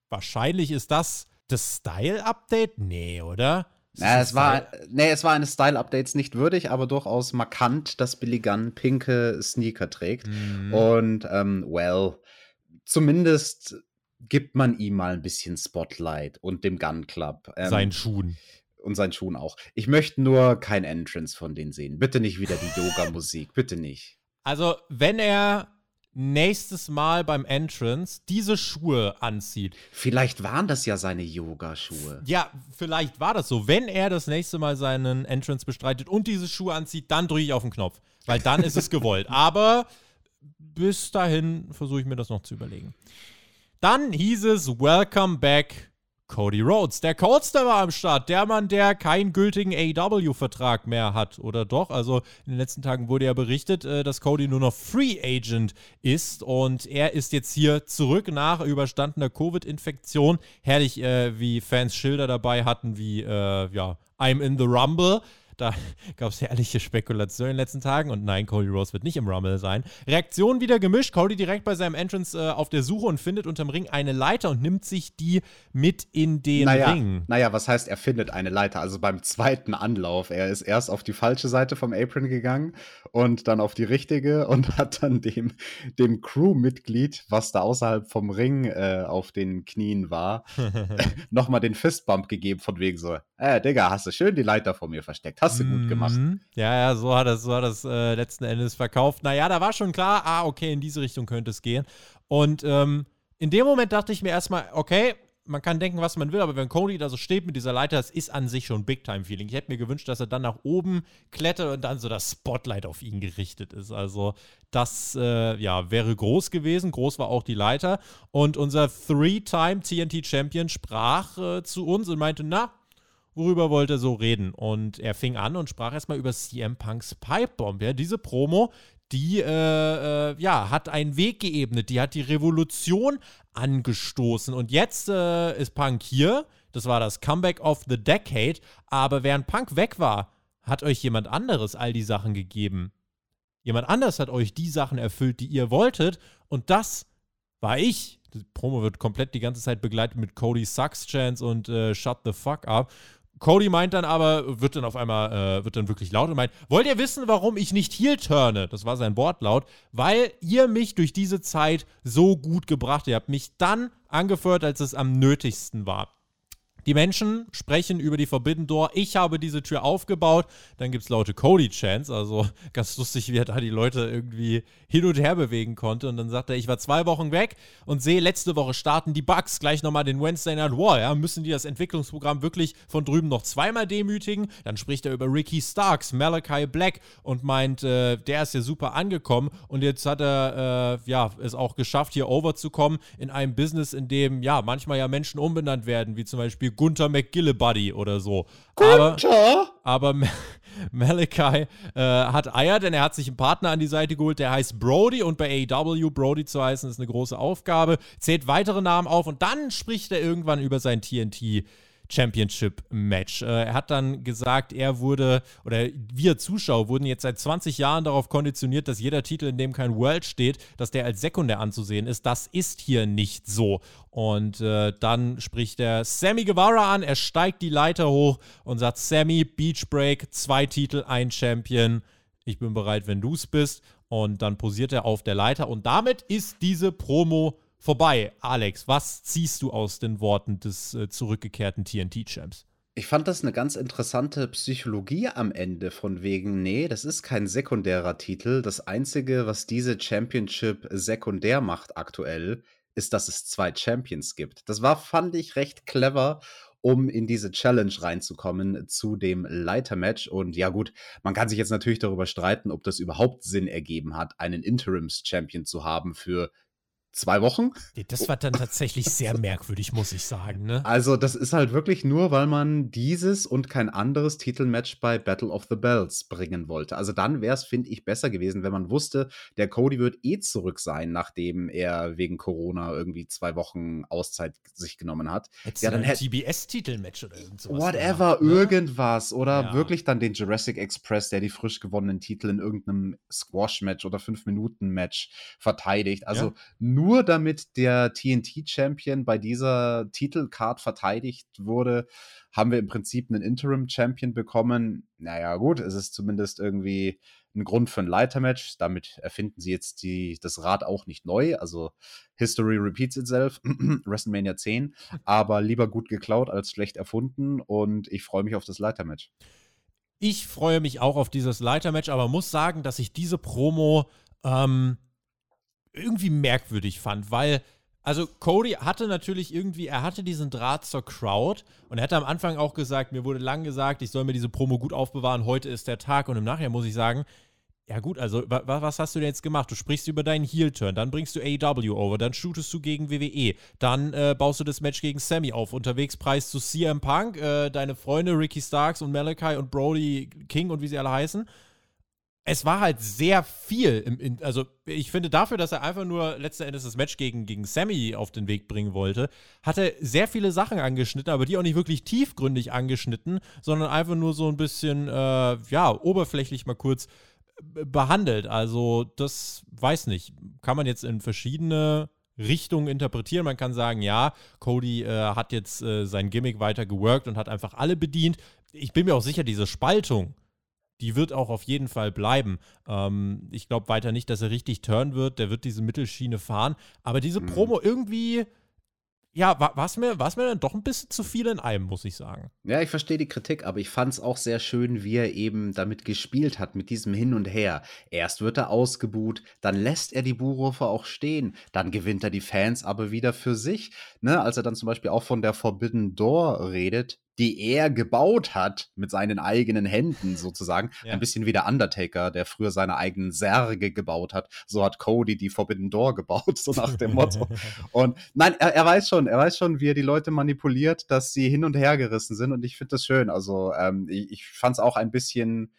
Wahrscheinlich ist das das Style-Update? Nee, oder? Na, es war, nee, es war eines Style-Updates nicht würdig, aber durchaus markant, dass Billy Gunn pinke Sneaker trägt. Mhm. Und, ähm, well, zumindest gibt man ihm mal ein bisschen Spotlight und dem Gun Club. Ähm, Seinen Schuhen und seinen Schuhen auch. Ich möchte nur kein Entrance von denen sehen. Bitte nicht wieder die Yoga-Musik. Bitte nicht. Also, wenn er nächstes Mal beim Entrance diese Schuhe anzieht. Vielleicht waren das ja seine Yoga-Schuhe. Ja, vielleicht war das so. Wenn er das nächste Mal seinen Entrance bestreitet und diese Schuhe anzieht, dann drücke ich auf den Knopf. Weil dann ist es gewollt. Aber bis dahin versuche ich mir das noch zu überlegen. Dann hieß es Welcome back Cody Rhodes. Der Coldster war am Start. Der Mann, der keinen gültigen AEW-Vertrag mehr hat. Oder doch? Also in den letzten Tagen wurde ja berichtet, äh, dass Cody nur noch Free Agent ist. Und er ist jetzt hier zurück nach überstandener Covid-Infektion. Herrlich, äh, wie Fans Schilder dabei hatten, wie, äh, ja, I'm in the Rumble. Da gab es herrliche Spekulationen in den letzten Tagen und nein, Cody Rose wird nicht im Rumble sein. Reaktion wieder gemischt. Cody direkt bei seinem Entrance äh, auf der Suche und findet unterm Ring eine Leiter und nimmt sich die mit in den naja, Ring. Naja, was heißt, er findet eine Leiter? Also beim zweiten Anlauf. Er ist erst auf die falsche Seite vom Apron gegangen und dann auf die richtige und hat dann dem, dem Crewmitglied, was da außerhalb vom Ring äh, auf den Knien war, nochmal den Fistbump gegeben, von wegen so: Äh, Digga, hast du schön die Leiter vor mir versteckt. Hast du gut gemacht. Mhm. Ja, ja, so hat es, so hat es äh, letzten Endes verkauft. Naja, da war schon klar, ah, okay, in diese Richtung könnte es gehen. Und ähm, in dem Moment dachte ich mir erstmal, okay, man kann denken, was man will, aber wenn Cody da so steht mit dieser Leiter, das ist an sich schon Big-Time-Feeling. Ich hätte mir gewünscht, dass er dann nach oben klettert und dann so das Spotlight auf ihn gerichtet ist. Also, das äh, ja, wäre groß gewesen. Groß war auch die Leiter. Und unser Three-Time TNT-Champion sprach äh, zu uns und meinte: Na, worüber wollte er so reden? Und er fing an und sprach erstmal über CM Punks Pipebomb. Ja, diese Promo, die äh, äh, ja, hat einen Weg geebnet, die hat die Revolution angestoßen. Und jetzt äh, ist Punk hier. Das war das Comeback of the Decade. Aber während Punk weg war, hat euch jemand anderes all die Sachen gegeben. Jemand anders hat euch die Sachen erfüllt, die ihr wolltet. Und das war ich. Die Promo wird komplett die ganze Zeit begleitet mit Cody Sucks Chance und äh, Shut the Fuck Up. Cody meint dann aber, wird dann auf einmal, äh, wird dann wirklich laut und meint, wollt ihr wissen, warum ich nicht heel turne? Das war sein Wortlaut, weil ihr mich durch diese Zeit so gut gebracht habt. Ihr habt mich dann angefeuert, als es am nötigsten war. Die Menschen sprechen über die Forbidden Door. Ich habe diese Tür aufgebaut. Dann gibt es laute Cody-Chants. Also ganz lustig, wie er da die Leute irgendwie hin und her bewegen konnte. Und dann sagt er, ich war zwei Wochen weg und sehe, letzte Woche starten die Bugs gleich nochmal den Wednesday Night War. Ja, müssen die das Entwicklungsprogramm wirklich von drüben noch zweimal demütigen? Dann spricht er über Ricky Starks, Malachi Black und meint, äh, der ist ja super angekommen. Und jetzt hat er äh, ja, es auch geschafft, hier overzukommen in einem Business, in dem ja manchmal ja Menschen umbenannt werden, wie zum Beispiel Gunther McGillibuddy oder so. Gunther? Aber, aber Malachi äh, hat Eier, denn er hat sich einen Partner an die Seite geholt, der heißt Brody und bei AEW Brody zu heißen ist eine große Aufgabe. Zählt weitere Namen auf und dann spricht er irgendwann über sein TNT Championship-Match. Äh, er hat dann gesagt, er wurde, oder wir Zuschauer wurden jetzt seit 20 Jahren darauf konditioniert, dass jeder Titel, in dem kein World steht, dass der als sekundär anzusehen ist. Das ist hier nicht so. Und äh, dann spricht er Sammy Guevara an, er steigt die Leiter hoch und sagt, Sammy, Beach Break, zwei Titel, ein Champion. Ich bin bereit, wenn du es bist. Und dann posiert er auf der Leiter. Und damit ist diese Promo vorbei. Alex, was ziehst du aus den Worten des äh, zurückgekehrten TNT-Champs? Ich fand das eine ganz interessante Psychologie am Ende von wegen, nee, das ist kein sekundärer Titel. Das Einzige, was diese Championship sekundär macht aktuell, ist, dass es zwei Champions gibt. Das war, fand ich, recht clever, um in diese Challenge reinzukommen zu dem Leitermatch. Und ja gut, man kann sich jetzt natürlich darüber streiten, ob das überhaupt Sinn ergeben hat, einen Interims-Champion zu haben für zwei Wochen. Das war dann tatsächlich sehr merkwürdig, muss ich sagen. Ne? Also, das ist halt wirklich nur, weil man dieses und kein anderes Titelmatch bei Battle of the Bells bringen wollte. Also, dann wäre es, finde ich, besser gewesen, wenn man wusste, der Cody wird eh zurück sein, nachdem er wegen Corona irgendwie zwei Wochen Auszeit sich genommen hat. Hättest ja, dann hätte TBS-Titelmatch oder irgend sowas. Whatever, gemacht, ne? irgendwas. Oder ja. wirklich dann den Jurassic Express, der die frisch gewonnenen Titel in irgendeinem Squash-Match oder Fünf-Minuten-Match verteidigt. Also, ja. nur nur damit der TNT-Champion bei dieser Titelcard verteidigt wurde, haben wir im Prinzip einen Interim-Champion bekommen. Naja, gut, es ist zumindest irgendwie ein Grund für ein Leitermatch. Damit erfinden sie jetzt die, das Rad auch nicht neu. Also History repeats itself. WrestleMania 10. Aber lieber gut geklaut als schlecht erfunden. Und ich freue mich auf das Leitermatch. Ich freue mich auch auf dieses Leitermatch, aber muss sagen, dass ich diese Promo ähm, irgendwie merkwürdig fand, weil also Cody hatte natürlich irgendwie, er hatte diesen Draht zur Crowd und er hatte am Anfang auch gesagt, mir wurde lang gesagt, ich soll mir diese Promo gut aufbewahren, heute ist der Tag und im Nachhinein muss ich sagen, ja gut, also was hast du denn jetzt gemacht? Du sprichst über deinen Heel-Turn, dann bringst du AEW over, dann shootest du gegen WWE, dann äh, baust du das Match gegen Sammy auf, unterwegs preist du CM Punk, äh, deine Freunde Ricky Starks und Malachi und Brody King und wie sie alle heißen es war halt sehr viel. Im, in, also, ich finde dafür, dass er einfach nur letzten Endes das Match gegen, gegen Sammy auf den Weg bringen wollte, hat er sehr viele Sachen angeschnitten, aber die auch nicht wirklich tiefgründig angeschnitten, sondern einfach nur so ein bisschen, äh, ja, oberflächlich mal kurz äh, behandelt. Also, das weiß nicht. Kann man jetzt in verschiedene Richtungen interpretieren. Man kann sagen, ja, Cody äh, hat jetzt äh, sein Gimmick weiter geworkt und hat einfach alle bedient. Ich bin mir auch sicher, diese Spaltung die wird auch auf jeden Fall bleiben. Ähm, ich glaube weiter nicht, dass er richtig turn wird. Der wird diese Mittelschiene fahren. Aber diese mhm. Promo irgendwie, ja, war es mir, mir dann doch ein bisschen zu viel in einem, muss ich sagen. Ja, ich verstehe die Kritik, aber ich fand es auch sehr schön, wie er eben damit gespielt hat, mit diesem Hin und Her. Erst wird er ausgebuht, dann lässt er die Buhrufe auch stehen, dann gewinnt er die Fans aber wieder für sich. Ne? Als er dann zum Beispiel auch von der Forbidden Door redet, die er gebaut hat mit seinen eigenen Händen sozusagen. Ja. Ein bisschen wie der Undertaker, der früher seine eigenen Särge gebaut hat. So hat Cody die Forbidden Door gebaut, so nach dem Motto. und nein, er, er, weiß schon, er weiß schon, wie er die Leute manipuliert, dass sie hin und her gerissen sind und ich finde das schön. Also ähm, ich, ich fand es auch ein bisschen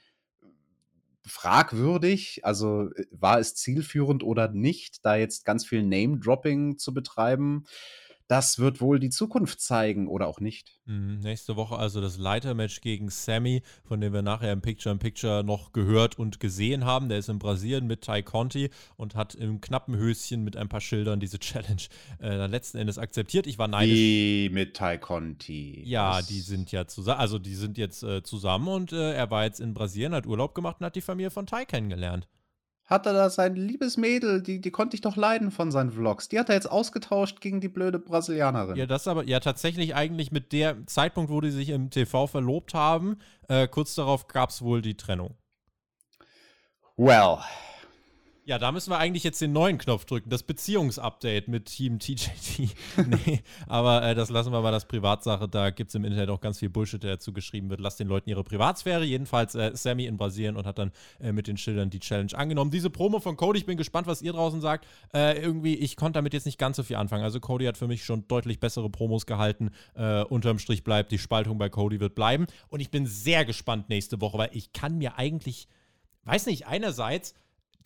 fragwürdig, also äh, war es zielführend oder nicht, da jetzt ganz viel Name-Dropping zu betreiben. Das wird wohl die Zukunft zeigen oder auch nicht. Mhm, nächste Woche also das Leitermatch gegen Sammy, von dem wir nachher im Picture-in-Picture noch gehört und gesehen haben. Der ist in Brasilien mit Ty Conti und hat im knappen Höschen mit ein paar Schildern diese Challenge äh, dann letzten Endes akzeptiert. Ich war neidisch. Wie mit Ty Conti. Ja, das die sind ja zusammen, also die sind jetzt äh, zusammen und äh, er war jetzt in Brasilien, hat Urlaub gemacht und hat die Familie von Ty kennengelernt. Hat er da sein liebes Mädel, die, die konnte ich doch leiden von seinen Vlogs. Die hat er jetzt ausgetauscht gegen die blöde Brasilianerin. Ja, das aber, ja, tatsächlich eigentlich mit der Zeitpunkt, wo die sich im TV verlobt haben, äh, kurz darauf gab es wohl die Trennung. Well, ja, da müssen wir eigentlich jetzt den neuen Knopf drücken, das Beziehungsupdate mit Team TJT. nee, aber äh, das lassen wir mal das Privatsache. Da gibt es im Internet auch ganz viel Bullshit, der dazu geschrieben wird. Lasst den Leuten ihre Privatsphäre. Jedenfalls äh, Sammy in Brasilien und hat dann äh, mit den Schildern die Challenge angenommen. Diese Promo von Cody, ich bin gespannt, was ihr draußen sagt. Äh, irgendwie, ich konnte damit jetzt nicht ganz so viel anfangen. Also Cody hat für mich schon deutlich bessere Promos gehalten. Äh, unterm Strich bleibt, die Spaltung bei Cody wird bleiben. Und ich bin sehr gespannt nächste Woche, weil ich kann mir eigentlich, weiß nicht, einerseits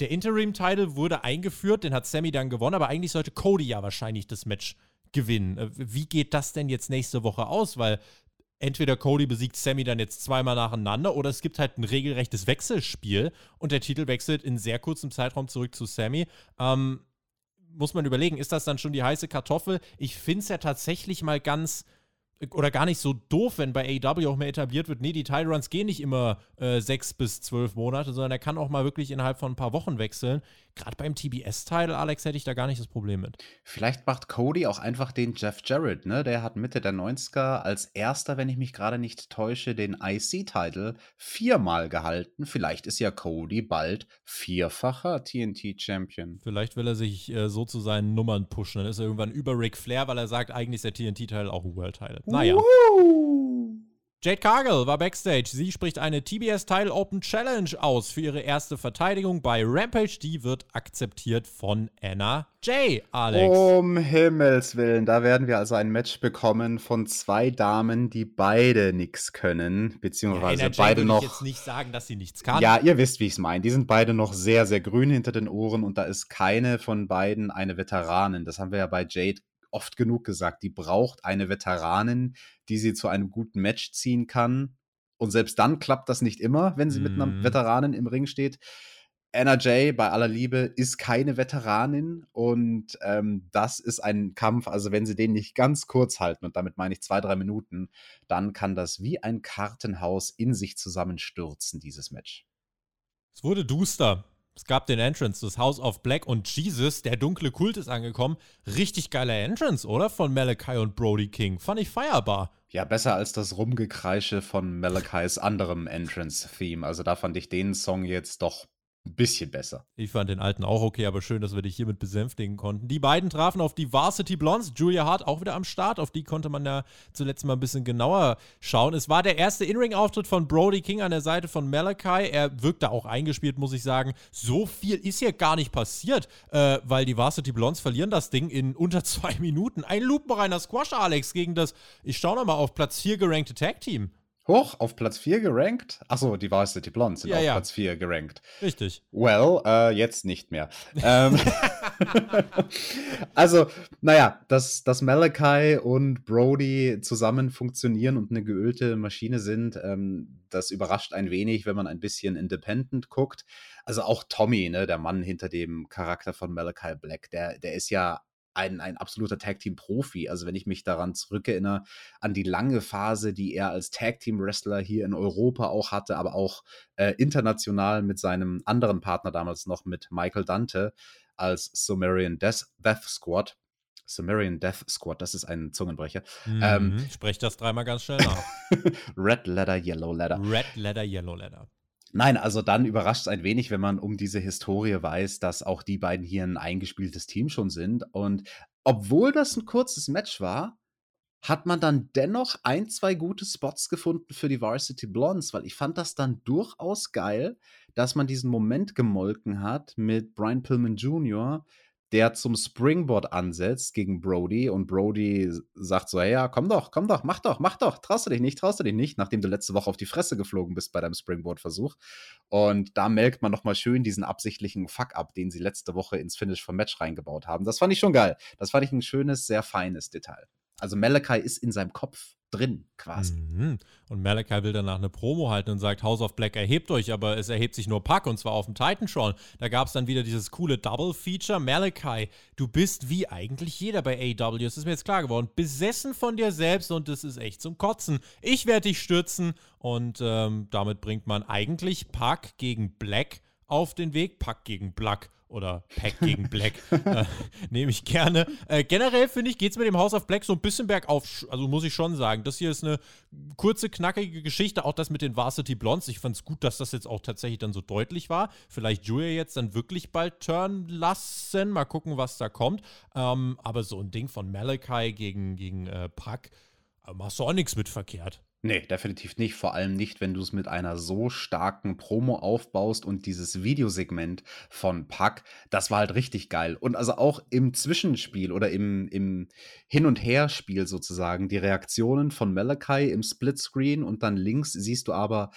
der Interim-Title wurde eingeführt, den hat Sammy dann gewonnen, aber eigentlich sollte Cody ja wahrscheinlich das Match gewinnen. Äh, wie geht das denn jetzt nächste Woche aus? Weil entweder Cody besiegt Sammy dann jetzt zweimal nacheinander oder es gibt halt ein regelrechtes Wechselspiel und der Titel wechselt in sehr kurzem Zeitraum zurück zu Sammy. Ähm, muss man überlegen, ist das dann schon die heiße Kartoffel? Ich finde es ja tatsächlich mal ganz oder gar nicht so doof, wenn bei AEW auch mehr etabliert wird, nee, die Title Runs gehen nicht immer äh, sechs bis zwölf Monate, sondern er kann auch mal wirklich innerhalb von ein paar Wochen wechseln. Gerade beim TBS-Title, Alex, hätte ich da gar nicht das Problem mit. Vielleicht macht Cody auch einfach den Jeff Jarrett, ne? Der hat Mitte der 90er als erster, wenn ich mich gerade nicht täusche, den IC-Title viermal gehalten. Vielleicht ist ja Cody bald vierfacher TNT-Champion. Vielleicht will er sich äh, so zu seinen Nummern pushen. Dann ist er irgendwann über Ric Flair, weil er sagt, eigentlich ist der TNT-Title auch ein World-Title. Naja. Jade Cargill war backstage. Sie spricht eine TBS Title Open Challenge aus für ihre erste Verteidigung bei Rampage. Die wird akzeptiert von Anna Jay, Alex. Um Himmels Willen, da werden wir also ein Match bekommen von zwei Damen, die beide nichts können, beziehungsweise ja, beide Jay noch. Ich jetzt nicht sagen, dass sie nichts kann. Ja, ihr wisst, wie ich es meine. Die sind beide noch sehr, sehr grün hinter den Ohren und da ist keine von beiden eine Veteranin. Das haben wir ja bei Jade oft genug gesagt, die braucht eine Veteranin, die sie zu einem guten Match ziehen kann. Und selbst dann klappt das nicht immer, wenn sie mhm. mit einer. Veteranin im Ring steht. Anna Jay, bei aller Liebe, ist keine Veteranin und ähm, das ist ein Kampf, also wenn sie den nicht ganz kurz halten, und damit meine ich zwei, drei Minuten, dann kann das wie ein Kartenhaus in sich zusammenstürzen, dieses Match. Es wurde duster. Es gab den Entrance, das House of Black und Jesus, der dunkle Kult ist angekommen. Richtig geiler Entrance, oder? Von Malachi und Brody King. Fand ich feierbar. Ja, besser als das Rumgekreische von Malachis anderem Entrance-Theme. Also da fand ich den Song jetzt doch ein bisschen besser. Ich fand den alten auch okay, aber schön, dass wir dich hiermit besänftigen konnten. Die beiden trafen auf die Varsity Blondes. Julia Hart auch wieder am Start. Auf die konnte man ja zuletzt mal ein bisschen genauer schauen. Es war der erste In-Ring-Auftritt von Brody King an der Seite von Malachi. Er wirkte auch eingespielt, muss ich sagen. So viel ist hier gar nicht passiert, äh, weil die Varsity Blondes verlieren das Ding in unter zwei Minuten. Ein lupenreiner Squash, Alex, gegen das, ich schaue nochmal, auf Platz 4 gerankte Tag-Team. Hoch auf Platz 4 gerankt. Achso, die Varsity Blondes sind ja, auf ja. Platz 4 gerankt. Richtig. Well, äh, jetzt nicht mehr. ähm, also, naja, dass, dass Malachi und Brody zusammen funktionieren und eine geölte Maschine sind, ähm, das überrascht ein wenig, wenn man ein bisschen independent guckt. Also auch Tommy, ne, der Mann hinter dem Charakter von Malachi Black, der, der ist ja ein, ein absoluter Tag-Team-Profi. Also wenn ich mich daran zurückerinnere, an die lange Phase, die er als Tag-Team-Wrestler hier in Europa auch hatte, aber auch äh, international mit seinem anderen Partner damals noch, mit Michael Dante als Sumerian Death, Death Squad. Sumerian Death Squad, das ist ein Zungenbrecher. Mhm, ähm, Sprech das dreimal ganz schnell nach. Red Letter, Yellow Letter. Red Letter, Yellow Letter. Nein, also dann überrascht es ein wenig, wenn man um diese Historie weiß, dass auch die beiden hier ein eingespieltes Team schon sind. Und obwohl das ein kurzes Match war, hat man dann dennoch ein, zwei gute Spots gefunden für die Varsity Blondes, weil ich fand das dann durchaus geil, dass man diesen Moment gemolken hat mit Brian Pillman Jr., der zum Springboard ansetzt gegen Brody und Brody sagt so, hey, ja, komm doch, komm doch, mach doch, mach doch, traust du dich nicht, traust du dich nicht, nachdem du letzte Woche auf die Fresse geflogen bist bei deinem Springboard-Versuch. Und da melkt man nochmal schön diesen absichtlichen Fuck-up, den sie letzte Woche ins Finish vom Match reingebaut haben. Das fand ich schon geil. Das fand ich ein schönes, sehr feines Detail. Also Malachi ist in seinem Kopf drin, quasi. Mhm. Und Malachi will danach eine Promo halten und sagt, House of Black erhebt euch, aber es erhebt sich nur Pack und zwar auf dem Titan schon. Da gab es dann wieder dieses coole Double-Feature. Malachi, du bist wie eigentlich jeder bei AW, das ist mir jetzt klar geworden, besessen von dir selbst und das ist echt zum Kotzen. Ich werde dich stürzen und ähm, damit bringt man eigentlich Pack gegen Black auf den Weg. Pack gegen Black oder Pack gegen Black. äh, Nehme ich gerne. Äh, generell finde ich, geht es mit dem House of Black so ein bisschen bergauf. Also muss ich schon sagen. Das hier ist eine kurze, knackige Geschichte. Auch das mit den Varsity Blondes. Ich fand es gut, dass das jetzt auch tatsächlich dann so deutlich war. Vielleicht Julia jetzt dann wirklich bald turn lassen. Mal gucken, was da kommt. Ähm, aber so ein Ding von Malachi gegen, gegen äh, Pack, äh, machst du auch nichts mit verkehrt. Nee, definitiv nicht. Vor allem nicht, wenn du es mit einer so starken Promo aufbaust und dieses Videosegment von Puck, das war halt richtig geil. Und also auch im Zwischenspiel oder im, im Hin- und Her-Spiel sozusagen, die Reaktionen von Malachi im Splitscreen und dann links siehst du aber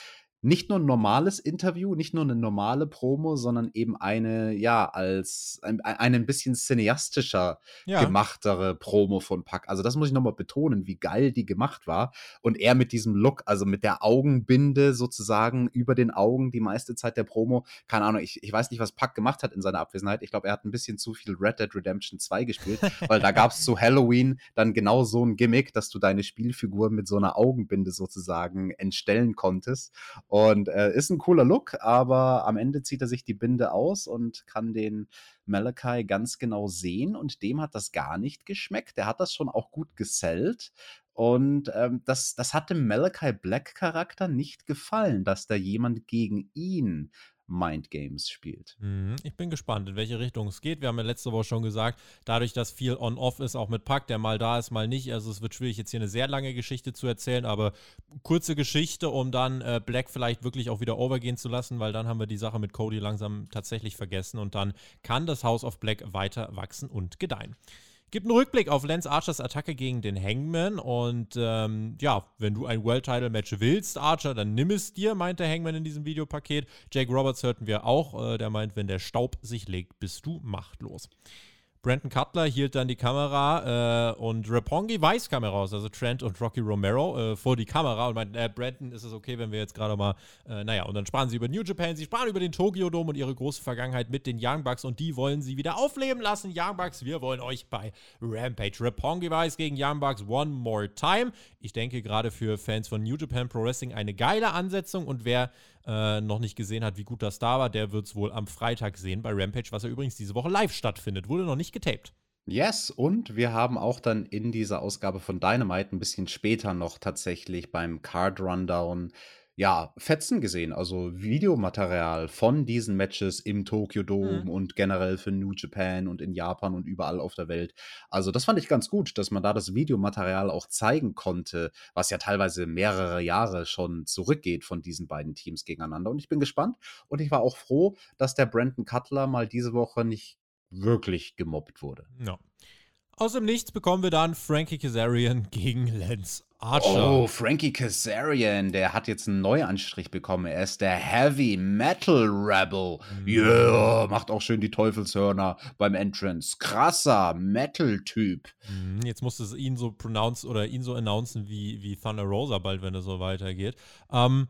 nicht nur ein normales Interview, nicht nur eine normale Promo, sondern eben eine, ja, als ein, ein bisschen cineastischer Ja. gemachtere Promo von Pack. Also das muss ich nochmal betonen, wie geil die gemacht war. Und er mit diesem Look, also mit der Augenbinde sozusagen über den Augen die meiste Zeit der Promo. Keine Ahnung, ich, ich weiß nicht, was Pack gemacht hat in seiner Abwesenheit. Ich glaube, er hat ein bisschen zu viel Red Dead Redemption 2 gespielt, weil da gab es zu Halloween dann genau so ein Gimmick, dass du deine Spielfigur mit so einer Augenbinde sozusagen entstellen konntest. Und äh, ist ein cooler Look, aber am Ende zieht er sich die Binde aus und kann den Malachi ganz genau sehen und dem hat das gar nicht geschmeckt. Der hat das schon auch gut gesellt. Und ähm, das, das hat dem Malachi Black Charakter nicht gefallen, dass da jemand gegen ihn Mind Games spielt. Mhm, Ich bin gespannt, in welche Richtung es geht. Wir haben ja letzte Woche schon gesagt, dadurch, dass viel on-off ist, auch mit Pack, der mal da ist, mal nicht. Also es wird schwierig, jetzt hier eine sehr lange Geschichte zu erzählen, aber kurze Geschichte, um dann äh, Black vielleicht wirklich auch wieder overgehen zu lassen, weil dann haben wir die Sache mit Cody langsam tatsächlich vergessen und dann kann das House of Black weiter wachsen und gedeihen. Gibt einen Rückblick auf Lance Archers Attacke gegen den Hangman und ähm, ja, wenn du ein World Title Match willst, Archer, dann nimm es dir, meint der Hangman in diesem Videopaket. Jake Roberts hörten wir auch, äh, der meint, wenn der Staub sich legt, bist du machtlos. Brandon Cutler hielt dann die Kamera äh, und Rapongi weiß kam heraus, also Trent und Rocky Romero, äh, vor die Kamera und meinte, äh, Brandon, ist es okay, wenn wir jetzt gerade mal, äh, naja, und dann sprachen sie über New Japan, sie sprachen über den Tokyo Dome und ihre große Vergangenheit mit den Young Bucks und die wollen sie wieder aufleben lassen. Young Bucks, wir wollen euch bei Rampage. Rapongi weiß gegen Young Bucks one more time. Ich denke gerade für Fans von New Japan Pro Wrestling eine geile Ansetzung und wer äh, noch nicht gesehen hat, wie gut das da war, der wird es wohl am Freitag sehen bei Rampage, was ja übrigens diese Woche live stattfindet. Wurde noch nicht getaped. Yes, und wir haben auch dann in dieser Ausgabe von Dynamite ein bisschen später noch tatsächlich beim Card Rundown ja, Fetzen gesehen, also Videomaterial von diesen Matches im Tokyo Dome Mhm. und generell für New Japan und in Japan und überall auf der Welt. Also das fand ich ganz gut, dass man da das Videomaterial auch zeigen konnte, was ja teilweise mehrere Jahre schon zurückgeht von diesen beiden Teams gegeneinander. Und ich bin gespannt und ich war auch froh, dass der Brandon Cutler mal diese Woche nicht wirklich gemobbt wurde. Ja. Aus dem Nichts bekommen wir dann Frankie Kazarian gegen Lance Archer. Oh, Frankie Kazarian, der hat jetzt einen Neuanstrich bekommen. Er ist der Heavy Metal Rebel. Yeah, macht auch schön die Teufelshörner beim Entrance. Krasser Metal-Typ. Mhm, Jetzt musste es ihn so pronounce oder ihn so announcen wie, wie Thunder Rosa bald, wenn es so weitergeht. Ähm,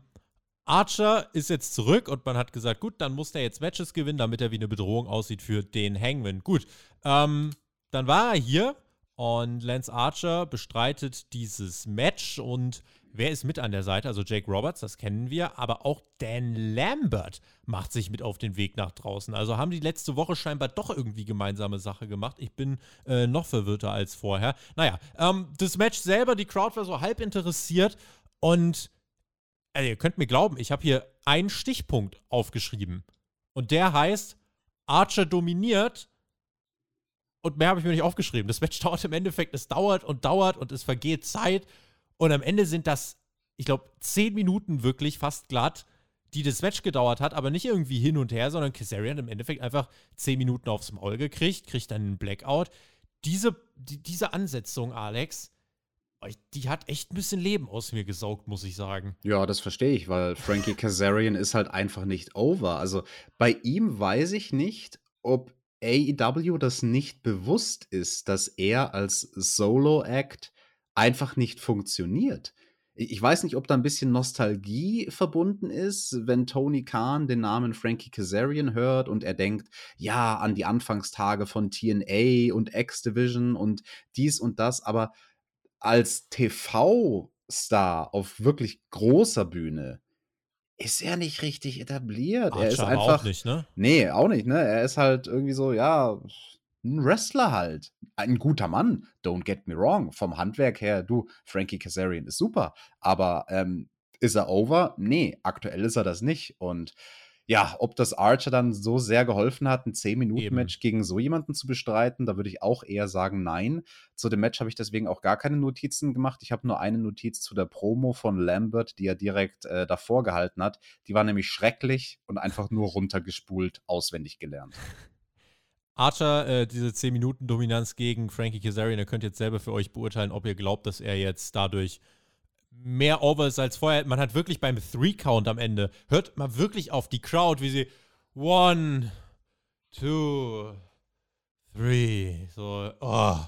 Archer ist jetzt zurück und man hat gesagt, gut, dann muss der jetzt Matches gewinnen, damit er wie eine Bedrohung aussieht für den Hangman. Gut, ähm, dann war er hier und Lance Archer bestreitet dieses Match und wer ist mit an der Seite? Also Jake Roberts, das kennen wir, aber auch Dan Lambert macht sich mit auf den Weg nach draußen. Also haben die letzte Woche scheinbar doch irgendwie gemeinsame Sache gemacht. Ich bin äh, noch verwirrter als vorher. Naja, ähm, das Match selber, die Crowd war so halb interessiert und also ihr könnt mir glauben, ich habe hier einen Stichpunkt aufgeschrieben. Und der heißt, Archer dominiert. Und mehr habe ich mir nicht aufgeschrieben. Das Match dauert im Endeffekt, es dauert und dauert und es vergeht Zeit. Und am Ende sind das, ich glaube, zehn Minuten wirklich fast glatt, die das Match gedauert hat, aber nicht irgendwie hin und her, sondern Kazarian im Endeffekt einfach zehn Minuten aufs Maul gekriegt, kriegt dann einen Blackout. Diese, die, diese Ansetzung, Alex, die hat echt ein bisschen Leben aus mir gesaugt, muss ich sagen. Ja, das verstehe ich, weil Frankie Kazarian ist halt einfach nicht over. Also bei ihm weiß ich nicht, ob AEW das nicht bewusst ist, dass er als Solo-Act einfach nicht funktioniert. Ich weiß nicht, ob da ein bisschen Nostalgie verbunden ist, wenn Tony Khan den Namen Frankie Kazarian hört und er denkt, ja, an die Anfangstage von TNA und X-Division und dies und das, aber als TV-Star auf wirklich großer Bühne ist er nicht richtig etabliert. Archer er ist einfach. auch nicht, ne? Nee, auch nicht, ne? Er ist halt irgendwie so, ja, ein Wrestler halt. Ein guter Mann. Don't get me wrong. Vom Handwerk her, du, Frankie Kazarian ist super. Aber ähm, ist er over? Nee, aktuell ist er das nicht. Und ja, ob das Archer dann so sehr geholfen hat, ein 10-Minuten-Match gegen so jemanden zu bestreiten, da würde ich auch eher sagen, nein. Zu dem Match habe ich deswegen auch gar keine Notizen gemacht. Ich habe nur eine Notiz zu der Promo von Lambert, die er direkt äh, davor gehalten hat. Die war nämlich schrecklich und einfach nur runtergespult, auswendig gelernt. Archer, äh, diese 10-Minuten-Dominanz gegen Frankie Kazarian, ihr könnt jetzt selber für euch beurteilen, ob ihr glaubt, dass er jetzt dadurch mehr over ist als vorher. Man hat wirklich beim Three-Count am Ende, hört mal wirklich auf die Crowd, wie sie One, Two, Three, so, oh,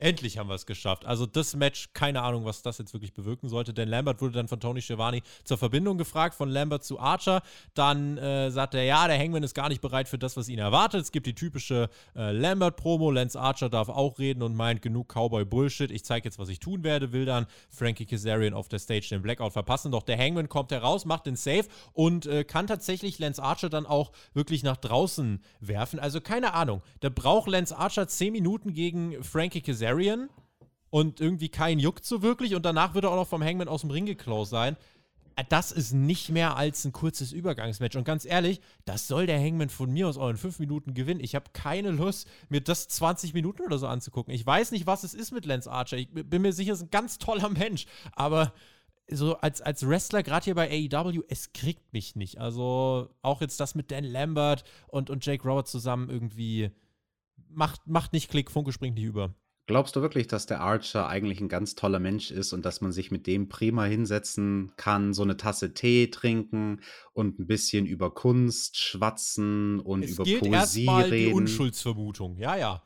Endlich haben wir es geschafft. Also das Match, keine Ahnung, was das jetzt wirklich bewirken sollte, denn Lambert wurde dann von Tony Schiavone zur Verbindung gefragt, von Lambert zu Archer. Dann äh, sagt er, ja, der Hangman ist gar nicht bereit für das, was ihn erwartet. Es gibt die typische äh, Lambert-Promo. Lance Archer darf auch reden und meint, genug Cowboy-Bullshit. Ich zeige jetzt, was ich tun werde. Will dann Frankie Kazarian auf der Stage den Blackout verpassen. Doch der Hangman kommt heraus, macht den Save und äh, kann tatsächlich Lance Archer dann auch wirklich nach draußen werfen. Also keine Ahnung. Da braucht Lance Archer 10 Minuten gegen Frankie Kazarian Kazarian und irgendwie kein juckt so wirklich und danach wird er auch noch vom Hangman aus dem Ring geklaut sein. Äh, das ist nicht mehr als ein kurzes Übergangsmatch. Und ganz ehrlich, das soll der Hangman von mir aus auch in fünf Minuten gewinnen. Ich habe keine Lust, mir das 20 Minuten oder so anzugucken. Ich weiß nicht, was es ist mit Lance Archer. Ich bin mir sicher, er ist ein ganz toller Mensch. Aber so als, als Wrestler, gerade hier bei AEW, es kriegt mich nicht. Also auch jetzt das mit Dan Lambert und, und Jake Roberts zusammen irgendwie macht, macht nicht Klick, Funke springt nicht über. Glaubst du wirklich, dass der Archer eigentlich ein ganz toller Mensch ist und dass man sich mit dem prima hinsetzen kann, so eine Tasse Tee trinken und ein bisschen über Kunst schwatzen und es über gilt Poesie erstmal die reden? Unschuldsvermutung. Ja, ja.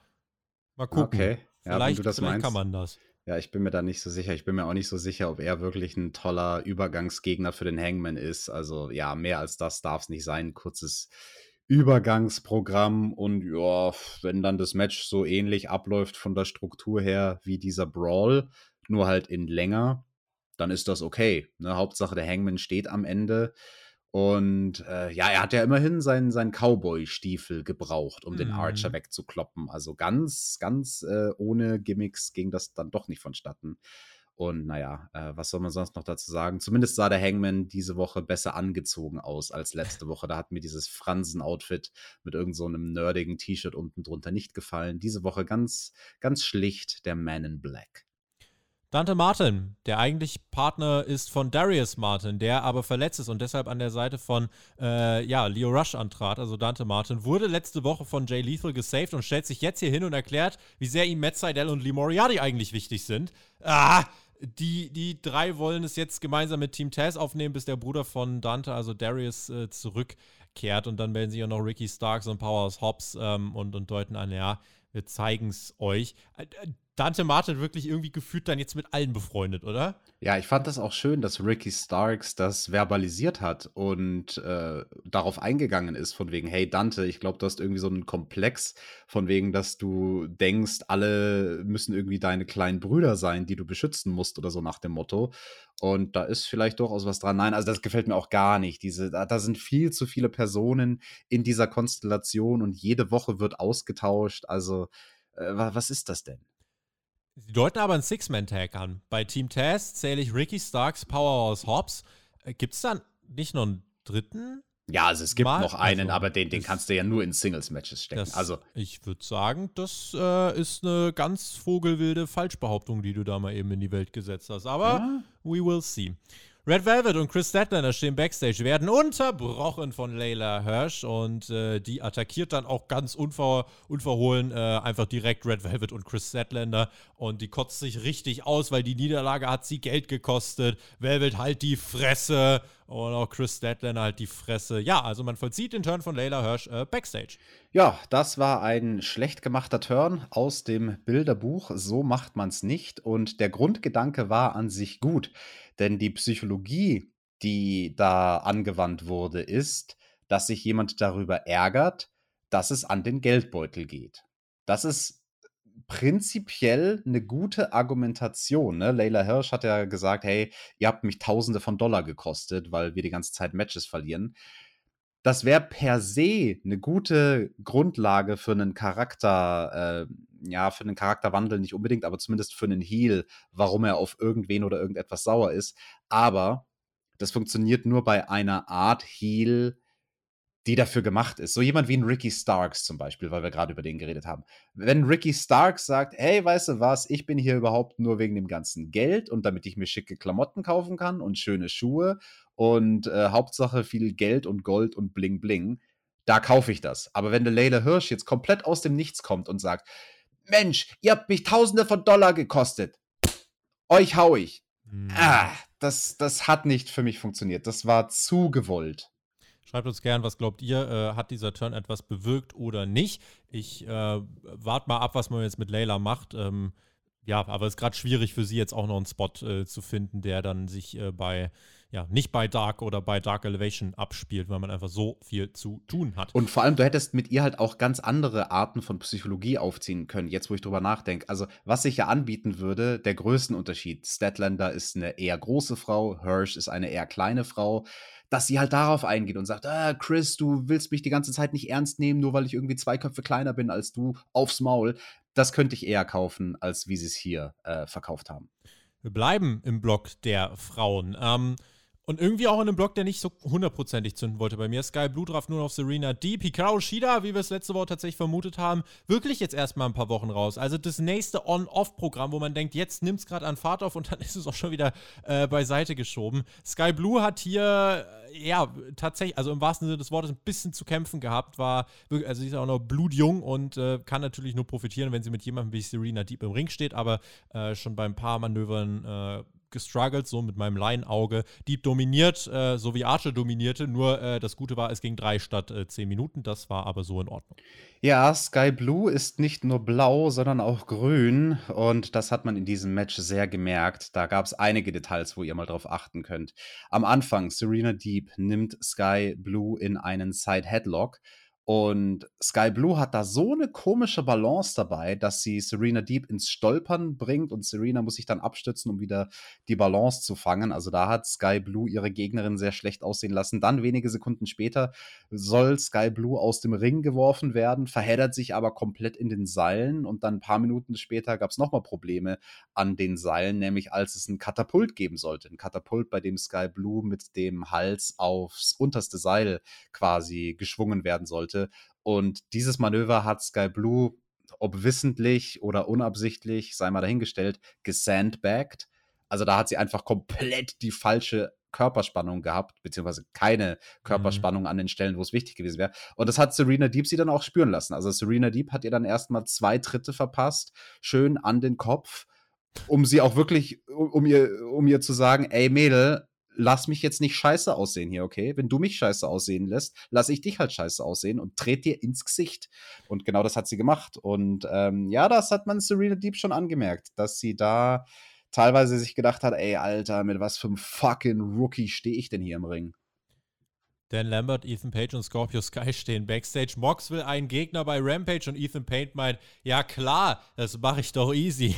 Mal gucken. Okay, ja, vielleicht du das vielleicht meinst. kann man das. Ja, ich bin mir da nicht so sicher. Ich bin mir auch nicht so sicher, ob er wirklich ein toller Übergangsgegner für den Hangman ist. Also ja, mehr als das darf es nicht sein. Kurzes Übergangsprogramm und ja, wenn dann das Match so ähnlich abläuft von der Struktur her wie dieser Brawl, nur halt in länger, dann ist das okay. Ne? Hauptsache der Hangman steht am Ende. Und äh, ja, er hat ja immerhin seinen, seinen Cowboy-Stiefel gebraucht, um den Archer Mhm. wegzukloppen. Also ganz, ganz äh, ohne Gimmicks ging das dann doch nicht vonstatten. Und naja, äh, was soll man sonst noch dazu sagen? Zumindest sah der Hangman diese Woche besser angezogen aus als letzte Woche. Da hat mir dieses Fransen-Outfit mit irgend so nerdigen T-Shirt unten drunter nicht gefallen. Diese Woche ganz, ganz schlicht der Man in Black. Dante Martin, der eigentlich Partner ist von Darius Martin, der aber verletzt ist und deshalb an der Seite von äh, ja, Leo Rush antrat, also Dante Martin, wurde letzte Woche von Jay Lethal gesaved und stellt sich jetzt hier hin und erklärt, wie sehr ihm Matt Seidel und Lee Moriarty eigentlich wichtig sind. Ah, die, die drei wollen es jetzt gemeinsam mit Team Taz aufnehmen, bis der Bruder von Dante, also Darius, äh, zurückkehrt und dann melden sich auch noch Ricky Starks und Powers Hobbs ähm, und, und deuten an, ja, wir zeigen es euch. Dante Martin wirklich irgendwie gefühlt dann jetzt mit allen befreundet, oder? Ja, ich fand das auch schön, dass Ricky Starks das verbalisiert hat und äh, darauf eingegangen ist, von wegen, hey Dante, ich glaube, du hast irgendwie so einen Komplex, von wegen, dass du denkst, alle müssen irgendwie deine kleinen Brüder sein, die du beschützen musst oder so nach dem Motto. Und da ist vielleicht durchaus was dran. Nein, also das gefällt mir auch gar nicht. Diese, da, da sind viel zu viele Personen in dieser Konstellation und jede Woche wird ausgetauscht. Also, äh, wa- was ist das denn? Sie deuten aber einen Six-Man-Tag an. Bei Team Taz zähle ich Ricky Starks, Powerhouse Hobbs. Äh, Gibt es dann nicht noch einen dritten? Ja, also es gibt Mal- noch einen, also, aber den, den kannst du ja nur in Singles-Matches stecken. Das, also, ich würde sagen, das äh, ist eine ganz vogelwilde Falschbehauptung, die du da mal eben in die Welt gesetzt hast. Aber Ja. we will see. Red Velvet und Chris Statlander stehen backstage, werden unterbrochen von Layla Hirsch und äh, die attackiert dann auch ganz unver unverhohlen äh, einfach direkt Red Velvet und Chris Statlander und die kotzt sich richtig aus, weil die Niederlage hat sie Geld gekostet. Velvet halt die Fresse und auch Chris Statlander halt die Fresse. Ja, also man vollzieht den Turn von Layla Hirsch äh, backstage. Ja, das war ein schlecht gemachter Turn aus dem Bilderbuch. So macht man es nicht. Und der Grundgedanke war an sich gut. Denn die Psychologie, die da angewandt wurde, ist, dass sich jemand darüber ärgert, dass es an den Geldbeutel geht. Das ist prinzipiell eine gute Argumentation, ne? Layla Hirsch hat ja gesagt: „Hey, ihr habt mich Tausende von Dollar gekostet, weil wir die ganze Zeit Matches verlieren.“ Das wäre per se eine gute Grundlage für einen Charakter äh, ja, für einen Charakterwandel nicht unbedingt, aber zumindest für einen Heal, warum er auf irgendwen oder irgendetwas sauer ist. Aber das funktioniert nur bei einer Art Heal, die dafür gemacht ist. So jemand wie ein Ricky Starks zum Beispiel, weil wir gerade über den geredet haben. Wenn Ricky Starks sagt, hey, weißt du was, ich bin hier überhaupt nur wegen dem ganzen Geld und damit ich mir schicke Klamotten kaufen kann und schöne Schuhe und äh, Hauptsache viel Geld und Gold und Bling Bling, da kaufe ich das. Aber wenn der Layla Hirsch jetzt komplett aus dem Nichts kommt und sagt, Mensch, ihr habt mich Tausende von Dollar gekostet, euch hau ich. Hm. Ah, das, das hat nicht für mich funktioniert. Das war zu gewollt. Schreibt uns gern, was glaubt ihr, äh, hat dieser Turn etwas bewirkt oder nicht? Ich äh, warte mal ab, was man jetzt mit Layla macht. Ähm, ja, aber es ist gerade schwierig für sie jetzt auch noch einen Spot äh, zu finden, der dann sich äh, bei, ja, nicht bei Dark oder bei Dark Elevation abspielt, weil man einfach so viel zu tun hat. Und vor allem, du hättest mit ihr halt auch ganz andere Arten von Psychologie aufziehen können, jetzt wo ich drüber nachdenke. Also, was sich ja anbieten würde, der Größenunterschied. Statlander ist eine eher große Frau, Hirsch ist eine eher kleine Frau dass sie halt darauf eingeht und sagt, ah, Chris, du willst mich die ganze Zeit nicht ernst nehmen, nur weil ich irgendwie zwei Köpfe kleiner bin als du, aufs Maul. Das könnte ich eher kaufen, als wie sie es hier äh, verkauft haben. Wir bleiben im Block der Frauen. Ähm, und irgendwie auch in einem Block, der nicht so hundertprozentig zünden wollte bei mir. Sky Blue drauf nur auf Serena Deep. Hikaru Shida, wie wir es letzte Woche tatsächlich vermutet haben, wirklich jetzt erstmal ein paar Wochen raus. Also das nächste On-Off-Programm, wo man denkt, jetzt nimmt es gerade an Fahrt auf und dann ist es auch schon wieder äh, beiseite geschoben. Sky Blue hat hier, äh, ja, tatsächlich, also im wahrsten Sinne des Wortes, ein bisschen zu kämpfen gehabt. War, wirklich, also sie ist auch noch blutjung und äh, kann natürlich nur profitieren, wenn sie mit jemandem wie Serena Deep im Ring steht, aber äh, schon bei ein paar Manövern äh, gestruggelt, so mit meinem Laienauge. Deep dominiert, äh, so wie Archer dominierte, nur äh, das Gute war, es ging drei statt äh, zehn Minuten. Das war aber so in Ordnung. Ja, Sky Blue ist nicht nur blau, sondern auch grün. Und das hat man in diesem Match sehr gemerkt. Da gab es einige Details, wo ihr mal drauf achten könnt. Am Anfang, Serena Deep nimmt Sky Blue in einen Side Headlock. Und Sky Blue hat da so eine komische Balance dabei, dass sie Serena Deep ins Stolpern bringt und Serena muss sich dann abstützen, um wieder die Balance zu fangen. Also da hat Sky Blue ihre Gegnerin sehr schlecht aussehen lassen. Dann wenige Sekunden später soll Sky Blue aus dem Ring geworfen werden, verheddert sich aber komplett in den Seilen und dann ein paar Minuten später gab es nochmal Probleme an den Seilen, nämlich als es ein Katapult geben sollte. Ein Katapult, bei dem Sky Blue mit dem Hals aufs unterste Seil quasi geschwungen werden sollte sollte. Und dieses Manöver hat Sky Blue, ob wissentlich oder unabsichtlich, sei mal dahingestellt, gesandbagged. Also da hat sie einfach komplett die falsche Körperspannung gehabt, beziehungsweise keine mhm. Körperspannung mhm. an den Stellen, wo es wichtig gewesen wäre. Und das hat Serena Deep sie dann auch spüren lassen. Also Serena Deep hat ihr dann erstmal zwei Tritte verpasst, schön an den Kopf, um sie auch wirklich, um ihr, um ihr zu sagen, ey Mädel, lass mich jetzt nicht scheiße aussehen hier, okay? Wenn du mich scheiße aussehen lässt, lass ich dich halt scheiße aussehen und tret dir ins Gesicht. Und genau das hat sie gemacht. Und ähm, ja, das hat man Serena Deep schon angemerkt, dass sie da teilweise sich gedacht hat, ey, Alter, mit was für einem fucking Rookie stehe ich denn hier im Ring? Dan Lambert, Ethan Page und Scorpio Sky stehen backstage. Mox will einen Gegner bei Rampage und Ethan Page meint, ja klar, das mache ich doch easy.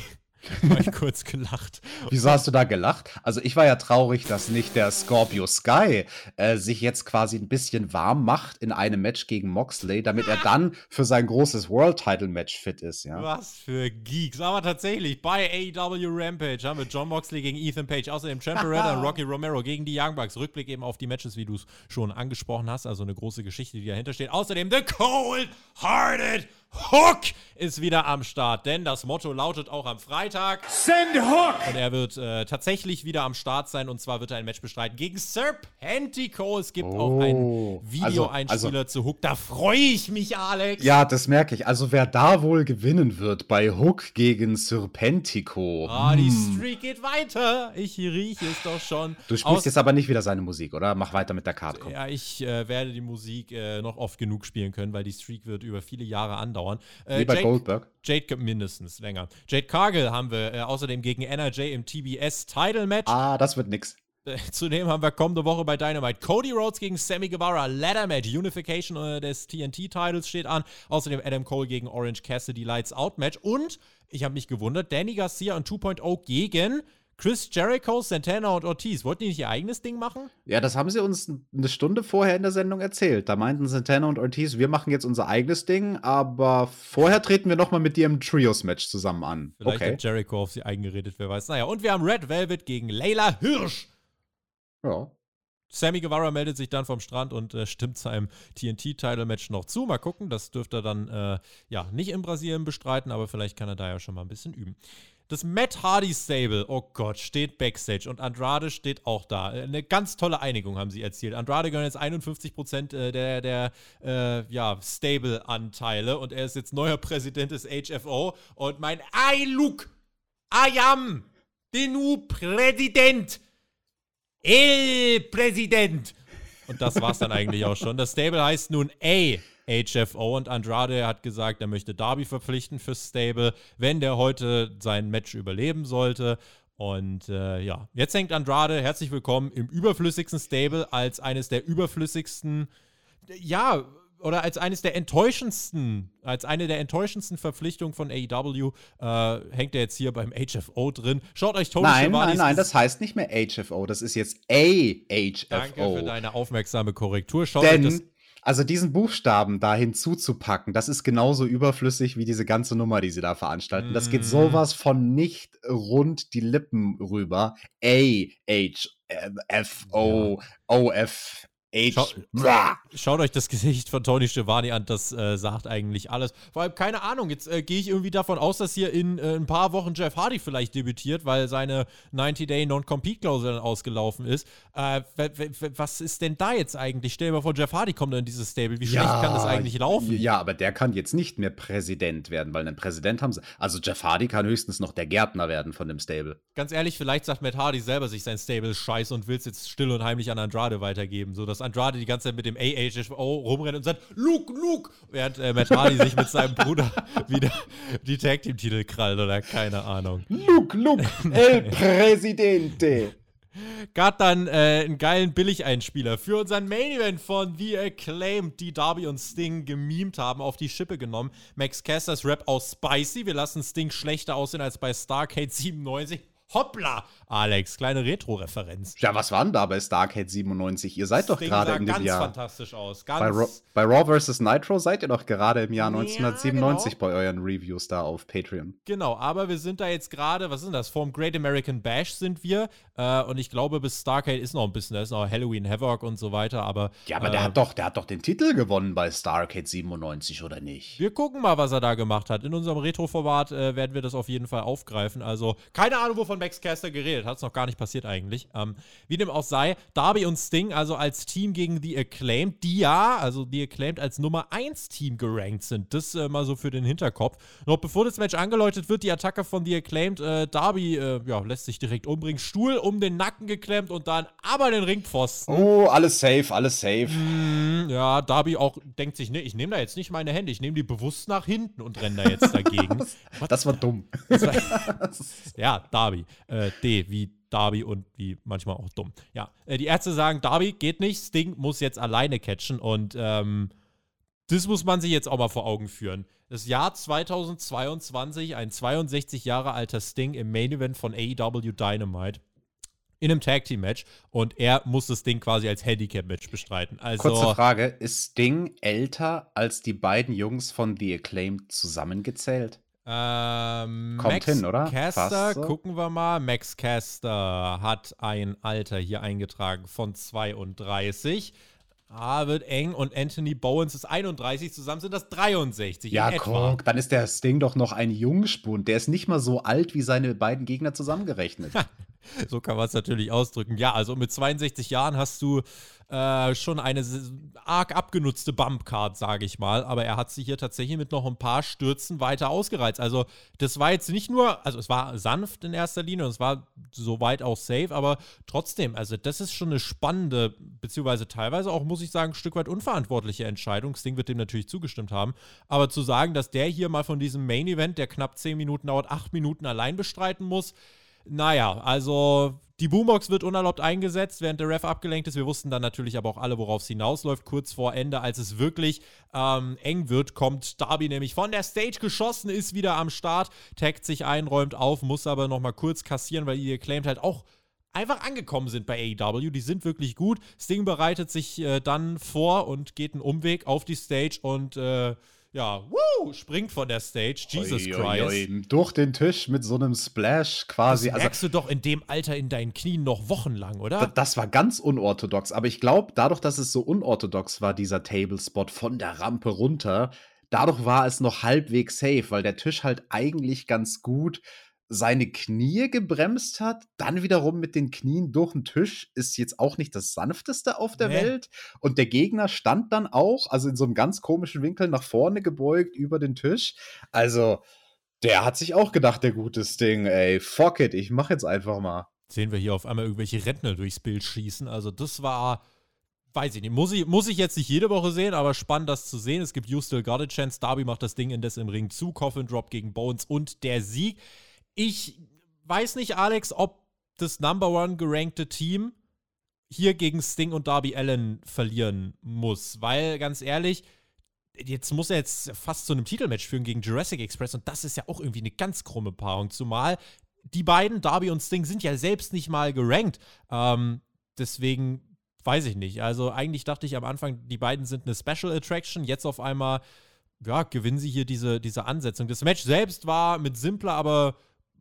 Habe ich kurz gelacht. Wieso hast du da gelacht? Also ich war ja traurig, dass nicht der Scorpio Sky äh, sich jetzt quasi ein bisschen warm macht in einem Match gegen Moxley, damit er dann für sein großes World Title Match fit ist. Ja? Was für Geeks. Aber tatsächlich, bei AEW Rampage haben wir John Moxley gegen Ethan Page, außerdem Champion und Rocky Romero gegen die Young Bucks. Rückblick eben auf die Matches, wie du es schon angesprochen hast. Also eine große Geschichte, die dahinter steht. Außerdem The Cold Hearted Hook ist wieder am Start, denn das Motto lautet auch am Freitag: Send Hook! Und er wird äh, tatsächlich wieder am Start sein und zwar wird er ein Match bestreiten gegen Serpentico. Es gibt oh. auch einen. Videoeinspieler also, also, zu Hook. Da freue ich mich, Alex. Ja, das merke ich. Also, wer da wohl gewinnen wird bei Hook gegen Serpentico. Ah, hm. die Streak geht weiter. Ich rieche es doch schon. Du spielst Aus jetzt aber nicht wieder seine Musik, oder? Mach weiter mit der Karte. Ja, ich äh, werde die Musik äh, noch oft genug spielen können, weil die Streak wird über viele Jahre andauern dauern. Äh, Wie bei Jade, Goldberg. Jade mindestens länger. Jade Cargill haben wir äh, außerdem gegen NRJ im TBS Title Match. Ah, das wird nix. Äh, zudem haben wir kommende Woche bei Dynamite Cody Rhodes gegen Sammy Guevara, Ladder Match, Unification äh, des TNT-Titles steht an. Außerdem Adam Cole gegen Orange Cassidy Lights Out Match. Und ich habe mich gewundert, Danny Garcia und 2.0 gegen Chris Jericho, Santana und Ortiz. Wollten die nicht ihr eigenes Ding machen? Ja, das haben sie uns eine Stunde vorher in der Sendung erzählt. Da meinten Santana und Ortiz, wir machen jetzt unser eigenes Ding, aber vorher treten wir nochmal mit dir im Trios-Match zusammen an. Vielleicht okay. hat Jericho auf sie eingeredet, wer weiß. Naja, und wir haben Red Velvet gegen Layla Hirsch. Ja. Sammy Guevara meldet sich dann vom Strand und äh, stimmt seinem TNT-Title-Match noch zu. Mal gucken, das dürfte er dann äh, ja nicht in Brasilien bestreiten, aber vielleicht kann er da ja schon mal ein bisschen üben. Das Matt Hardy Stable, oh Gott, steht Backstage und Andrade steht auch da. Eine ganz tolle Einigung haben sie erzielt. Andrade gehört jetzt 51% äh, der, der äh, ja, Stable-Anteile und er ist jetzt neuer Präsident des HFO. Und mein I look, I am the new Präsident. El Präsident. Und das war's dann eigentlich auch schon. Das Stable heißt nun A. HFO und Andrade hat gesagt, er möchte Darby verpflichten fürs Stable, wenn der heute sein Match überleben sollte. Und äh, ja, jetzt hängt Andrade, herzlich willkommen, im überflüssigsten Stable als eines der überflüssigsten, ja, oder als eines der enttäuschendsten, als eine der enttäuschendsten Verpflichtungen von AEW, äh, hängt er jetzt hier beim HFO drin. Schaut euch Tony Nein, nein, nein, das heißt nicht mehr HFO, das ist jetzt AHFO. Danke für deine aufmerksame Korrektur. Schaut Denn euch das also diesen Buchstaben da hinzuzupacken, das ist genauso überflüssig wie diese ganze Nummer, die sie da veranstalten. Das geht mhm. sowas von nicht rund die Lippen rüber. A, H, F, O, O, F, Schau, schaut euch das Gesicht von Tony Schiavone an, das äh, sagt eigentlich alles. Vor allem, keine Ahnung, jetzt äh, gehe ich irgendwie davon aus, dass hier in äh, ein paar Wochen Jeff Hardy vielleicht debütiert, weil seine 90-Day Non-Compete-Klausel dann ausgelaufen ist. Äh, was ist denn da jetzt eigentlich? Stell dir mal vor, Jeff Hardy kommt in dieses Stable. Wie ja, schlecht kann das eigentlich laufen? Ja, aber der kann jetzt nicht mehr Präsident werden, weil einen Präsident haben sie. Also Jeff Hardy kann höchstens noch der Gärtner werden von dem Stable. Ganz ehrlich, vielleicht sagt Matt Hardy selber sich sein Stable scheiße und will es jetzt still und heimlich an Andrade weitergeben, sodass Andrade die ganze Zeit mit dem AHFO rumrennt und sagt, Luke, Luke, während äh, Matt Hardy sich mit seinem Bruder wieder die Tag Team Titel krallt oder keine Ahnung. Luke, Luke, El Presidente. Gab dann äh, einen geilen Billigeinspieler für unseren Main Event von The Acclaimed, die Darby und Sting gemimt haben, auf die Schippe genommen. Max Casters Rap aus Spicy. Wir lassen Sting schlechter aussehen als bei Starcade 97. Hoppla, Alex, kleine Retro-Referenz. Ja, was war denn da bei Starcade 97? Ihr seid doch gerade in dem ganz Jahr. fantastisch aus. Ganz bei, Raw, bei Raw vs. Nitro seid ihr doch gerade im Jahr ja, 1997 genau. bei euren Reviews da auf Patreon. Genau, aber wir sind da jetzt gerade, was ist denn das? Vorm Great American Bash sind wir. Äh, und ich glaube, bis Starcade ist noch ein bisschen, da ist noch Halloween Havoc und so weiter, aber. Ja, aber äh, der hat doch, der hat doch den Titel gewonnen bei Starcade 97, oder nicht? Wir gucken mal, was er da gemacht hat. In unserem Retro-Format äh, werden wir das auf jeden Fall aufgreifen. Also, keine Ahnung, wovon Max Caster geredet hat. Es noch gar nicht passiert eigentlich. Ähm, wie dem auch sei, Darby und Sting, also als Team gegen The Acclaimed, die ja, also The Acclaimed als Nummer 1 Team gerankt sind. Das äh, mal so für den Hinterkopf. Noch bevor das Match angeläutet wird, die Attacke von The Acclaimed, äh, Darby äh, ja, lässt sich direkt umbringen, Stuhl um den Nacken geklemmt und dann aber den Ringpfosten. Oh, alles safe, alles safe. Mm, ja, Darby auch denkt sich, ne, ich nehme da jetzt nicht meine Hände, ich nehme die bewusst nach hinten und renne da jetzt dagegen. das war dumm. Das war, ja, Darby. Äh, D wie Darby und wie manchmal auch dumm. Ja, äh, die Ärzte sagen, Darby geht nicht, Sting muss jetzt alleine catchen und ähm, das muss man sich jetzt auch mal vor Augen führen. Das Jahr 2022, ein 62 Jahre alter Sting im Main Event von AEW Dynamite in einem Tag Team Match und er muss das Ding quasi als Handicap Match bestreiten. Also, Kurze Frage, ist Sting älter als die beiden Jungs von The Acclaimed zusammengezählt? Ähm, Kommt Max hin, oder? Caster, so. gucken wir mal. Max Caster hat ein Alter hier eingetragen von 32. Ah, wird eng und Anthony Bowens ist 31, zusammen sind das 63. Ja, guck, dann ist der Sting doch noch ein Jungspund. Der ist nicht mal so alt wie seine beiden Gegner zusammengerechnet. so kann man es natürlich ausdrücken. Ja, also mit 62 Jahren hast du äh, schon eine arg abgenutzte Bumpcard, sage ich mal. Aber er hat sich hier tatsächlich mit noch ein paar Stürzen weiter ausgereizt. Also, das war jetzt nicht nur, also es war sanft in erster Linie und es war soweit auch safe, aber trotzdem, also das ist schon eine spannende, beziehungsweise teilweise auch, muss ich sagen, ein Stück weit unverantwortliche Entscheidung. Sting wird dem natürlich zugestimmt haben. Aber zu sagen, dass der hier mal von diesem Main Event, der knapp 10 Minuten dauert, 8 Minuten allein bestreiten muss, naja, also Die Boombox wird unerlaubt eingesetzt, während der Ref abgelenkt ist. Wir wussten dann natürlich aber auch alle, worauf es hinausläuft. Kurz vor Ende, als es wirklich ähm, eng wird, kommt Darby nämlich von der Stage geschossen, ist wieder am Start, taggt sich ein, räumt auf, muss aber nochmal kurz kassieren, weil ihr claimt halt auch einfach angekommen sind bei AEW. Die sind wirklich gut. Sting bereitet sich äh, dann vor und geht einen Umweg auf die Stage und äh, ja, woo, springt von der Stage. Jesus oi, Christ. Oi, oi. Durch den Tisch mit so einem Splash quasi. Das also merkst also, du doch in dem Alter in deinen Knien noch wochenlang, oder? Das war ganz unorthodox. Aber ich glaube, dadurch, dass es so unorthodox war, dieser Tablespot von der Rampe runter, dadurch war es noch halbwegs safe, weil der Tisch halt eigentlich ganz gut seine Knie gebremst hat, dann wiederum mit den Knien durch den Tisch, ist jetzt auch nicht das sanfteste auf der nee. Welt. Und der Gegner stand dann auch, also in so einem ganz komischen Winkel nach vorne gebeugt über den Tisch. Also, der hat sich auch gedacht, der gute Ding, ey, fuck it, ich mach jetzt einfach mal. Sehen wir hier auf einmal irgendwelche Rentner durchs Bild schießen. Also, das war weiß ich nicht, muss ich, muss ich jetzt nicht jede Woche sehen, aber spannend das zu sehen. Es gibt You Still Got a Chance, Darby macht das Ding indes im Ring zu, Coffin Drop gegen Bones und der Sieg. Ich weiß nicht, Alex, ob das Number One gerankte Team hier gegen Sting und Darby Allen verlieren muss, weil ganz ehrlich, jetzt muss er jetzt fast zu einem Titelmatch führen gegen Jurassic Express und das ist ja auch irgendwie eine ganz krumme Paarung, zumal die beiden, Darby und Sting, sind ja selbst nicht mal gerankt. Ähm, deswegen weiß ich nicht. Also eigentlich dachte ich am Anfang, die beiden sind eine Special Attraction. Jetzt auf einmal, ja, gewinnen sie hier diese, diese Ansetzung. Das Match selbst war mit simpler, aber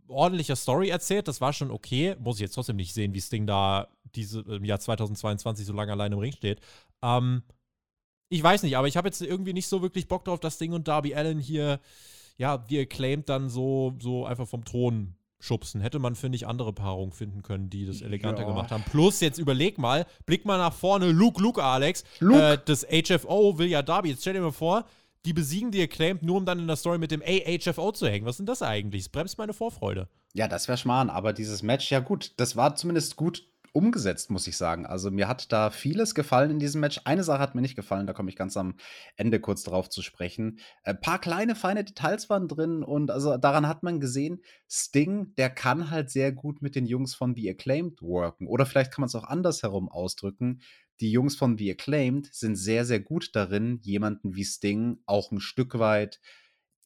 ordentlicher Story erzählt. Das war schon okay. Muss ich jetzt trotzdem nicht sehen, wie Sting da diese, im Jahr 2022 so lange allein im Ring steht. Ähm, ich weiß nicht, aber ich habe jetzt irgendwie nicht so wirklich Bock drauf, dass Sting und Darby Allen hier, ja, wie acclaimed dann so, so einfach vom Thron schubsen. Hätte man, finde ich, andere Paarungen finden können, die das eleganter ja. gemacht haben. Plus, jetzt überleg mal, blick mal nach vorne, Luke, Luke, Alex. Luke. Äh, das HFO will ja Darby. Jetzt stell dir mal vor, die besiegen die Acclaimed, nur um dann in der Story mit dem AHFO zu hängen. Was ist denn das eigentlich? Das bremst meine Vorfreude. Ja, das wäre Schmarrn, aber dieses Match, ja gut, das war zumindest gut umgesetzt, muss ich sagen. Also mir hat da vieles gefallen in diesem Match. Eine Sache hat mir nicht gefallen, da komme ich ganz am Ende kurz drauf zu sprechen. Ein paar kleine, feine Details waren drin und also daran hat man gesehen, Sting, der kann halt sehr gut mit den Jungs von The Acclaimed worken. Oder vielleicht kann man es auch andersherum ausdrücken die Jungs von The Acclaimed sind sehr, sehr gut darin, jemanden wie Sting auch ein Stück weit,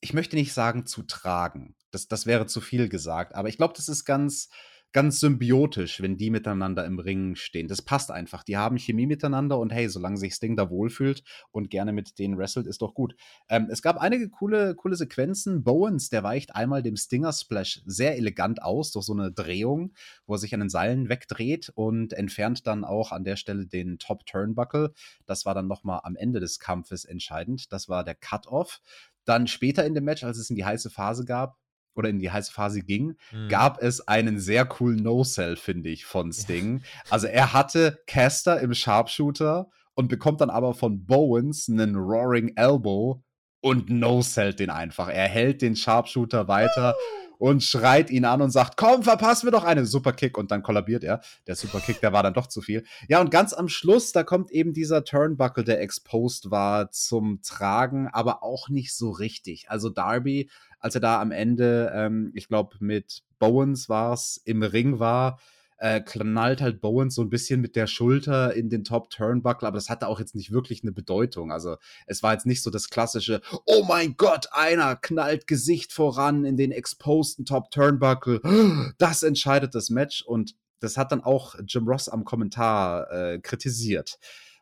ich möchte nicht sagen zu tragen. Das, das wäre zu viel gesagt, aber ich glaube, das ist ganz, ganz symbiotisch, wenn die miteinander im Ring stehen. Das passt einfach. Die haben Chemie miteinander und hey, solange sich Sting da wohlfühlt und gerne mit denen wrestelt, ist doch gut. Ähm, es gab einige coole, coole Sequenzen. Bowens, der weicht einmal dem Stinger Splash sehr elegant aus durch so eine Drehung, wo er sich an den Seilen wegdreht und entfernt dann auch an der Stelle den Top Turnbuckle. Das war dann nochmal am Ende des Kampfes entscheidend. Das war der Cut-Off. Dann später in dem Match, als es in die heiße Phase gab, oder in die heiße Phase ging, mhm. gab es einen sehr coolen No-Sell, finde ich, von Sting. Ja. Also er hatte Caster im Sharpshooter und bekommt dann aber von Bowens einen Roaring Elbow und No-Sellt den einfach. Er hält den Sharpshooter weiter und schreit ihn an und sagt, komm, verpassen wir doch eine Superkick und dann kollabiert er. Der Superkick, der war dann doch zu viel. Ja, und ganz am Schluss, da kommt eben dieser Turnbuckle, der exposed war, zum Tragen, aber auch nicht so richtig. Also Darby als er da am Ende, ähm, ich glaube, mit Bowens war es, im Ring war, äh, knallt halt Bowens so ein bisschen mit der Schulter in den Top Turnbuckle, aber das hatte auch jetzt nicht wirklich eine Bedeutung. Also es war jetzt nicht so das klassische, oh mein Gott, einer knallt Gesicht voran in den exposten Top Turnbuckle. Das entscheidet das Match und das hat dann auch Jim Ross am Kommentar äh, kritisiert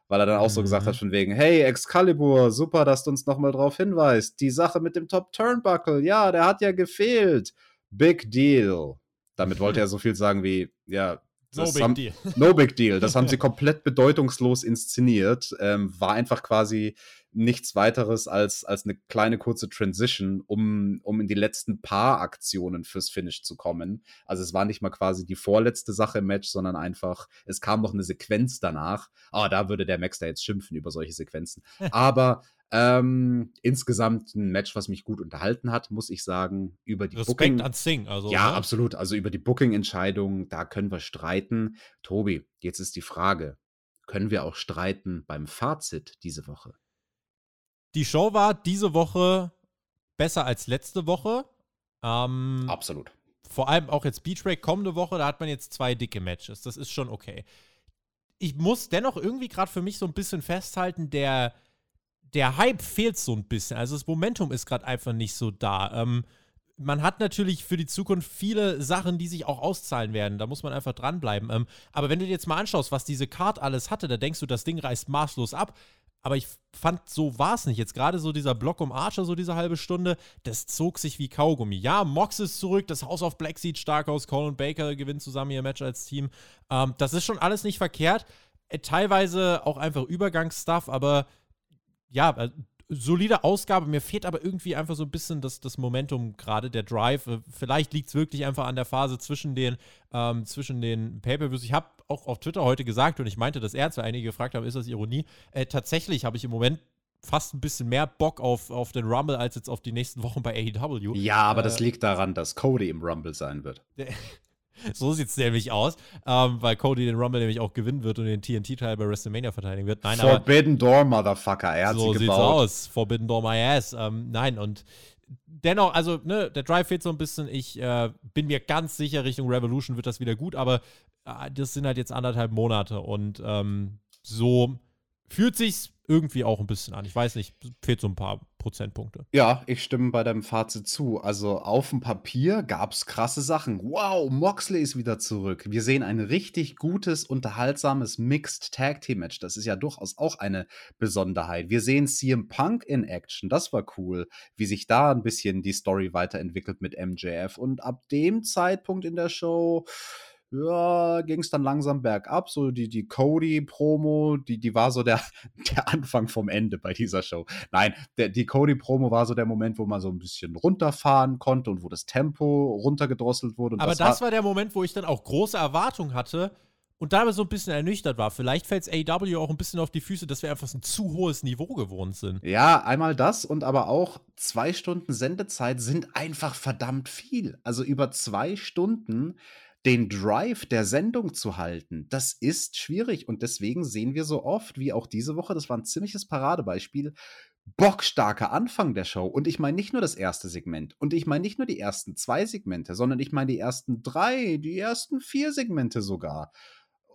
weil er dann auch so gesagt hat mhm. von wegen, hey Excalibur, super, dass du uns nochmal drauf hinweist. Die Sache mit dem Top Turnbuckle, ja, der hat ja gefehlt. Big Deal. Damit wollte er so viel sagen wie, ja, no big haben, deal. No big deal. Das haben sie komplett bedeutungslos inszeniert. Ähm, war einfach quasi nichts weiteres als, als eine kleine kurze Transition, um, um in die letzten paar Aktionen fürs Finish zu kommen. Also es war nicht mal quasi die vorletzte Sache im Match, sondern einfach, es kam noch eine Sequenz danach. Ah, oh, da würde der Max da jetzt schimpfen über solche Sequenzen. Aber ähm, insgesamt ein Match, was mich gut unterhalten hat, muss ich sagen. Über die Respekt Booking. an Sing, also. Ja, ne? absolut. Also über die Booking-Entscheidung, da können wir streiten. Tobi, jetzt ist die Frage: Können wir auch streiten beim Fazit diese Woche? Die Show war diese Woche besser als letzte Woche. Ähm, absolut. vor allem auch jetzt Beachbreak kommende Woche, da hat man jetzt zwei dicke Matches. Das ist schon okay. Ich muss dennoch irgendwie gerade für mich so ein bisschen festhalten, der, der Hype fehlt so ein bisschen. Also das Momentum ist gerade einfach nicht so da. Ähm, man hat natürlich für die Zukunft viele Sachen, die sich auch auszahlen werden. Da muss man einfach dranbleiben. Ähm, aber wenn du dir jetzt mal anschaust, was diese Card alles hatte, da denkst du, das Ding reißt maßlos ab. Aber ich fand, so war es nicht. Jetzt gerade so dieser Block um Archer, so diese halbe Stunde, das zog sich wie Kaugummi. Ja, Mox ist zurück, das House of Black sieht stark aus, Colin Baker gewinnt zusammen ihr Match als Team. Ähm, das ist schon alles nicht verkehrt. Äh, teilweise auch einfach Übergangsstuff, aber ja, äh, solide Ausgabe. Mir fehlt aber irgendwie einfach so ein bisschen das, das Momentum gerade, der Drive. Vielleicht liegt es wirklich einfach an der Phase zwischen den, ähm, zwischen den Pay-Per-Views. Ich habe auch auf Twitter heute gesagt und ich meinte das ernst, weil einige gefragt haben, ist das Ironie? Äh, tatsächlich habe ich im Moment fast ein bisschen mehr Bock auf, auf den Rumble als jetzt auf die nächsten Wochen bei AEW. Ja, aber äh, das liegt daran, dass Cody im Rumble sein wird. So sieht es nämlich aus, ähm, weil Cody den Rumble nämlich auch gewinnen wird und den TNT-Teil bei WrestleMania verteidigen wird. Nein, Forbidden aber, Door, Motherfucker. Er hat so sie gebaut. sieht's aus. Forbidden Door, my ass. Ähm, nein, und dennoch, also, ne, der Drive fehlt so ein bisschen. Ich äh, bin mir ganz sicher, Richtung Revolution wird das wieder gut, aber äh, das sind halt jetzt anderthalb Monate und ähm, so fühlt sich's irgendwie auch ein bisschen an. Ich weiß nicht, fehlt so ein paar Prozentpunkte. Ja, ich stimme bei deinem Fazit zu. Also auf dem Papier gab es krasse Sachen. Wow, Moxley ist wieder zurück. Wir sehen ein richtig gutes, unterhaltsames Mixed Tag Team Match. Das ist ja durchaus auch eine Besonderheit. Wir sehen CM Punk in Action. Das war cool, wie sich da ein bisschen die Story weiterentwickelt mit MJF. Und ab dem Zeitpunkt in der Show ja, ging es dann langsam bergab. So die, die Cody-Promo, die, die war so der, der Anfang vom Ende bei dieser Show. Nein, der, die Cody-Promo war so der Moment, wo man so ein bisschen runterfahren konnte und wo das Tempo runtergedrosselt wurde. Aber das, das war, war der Moment, wo ich dann auch große Erwartungen hatte und dabei so ein bisschen ernüchtert war. Vielleicht fällt es AW auch ein bisschen auf die Füße, dass wir einfach ein zu hohes Niveau gewohnt sind. Ja, einmal das und aber auch zwei Stunden Sendezeit sind einfach verdammt viel. Also über zwei Stunden den Drive der Sendung zu halten, das ist schwierig. Und deswegen sehen wir so oft, wie auch diese Woche, das war ein ziemliches Paradebeispiel, bockstarker Anfang der Show. Und ich meine nicht nur das erste Segment. Und ich meine nicht nur die ersten zwei Segmente, sondern ich meine die ersten drei, die ersten vier Segmente sogar.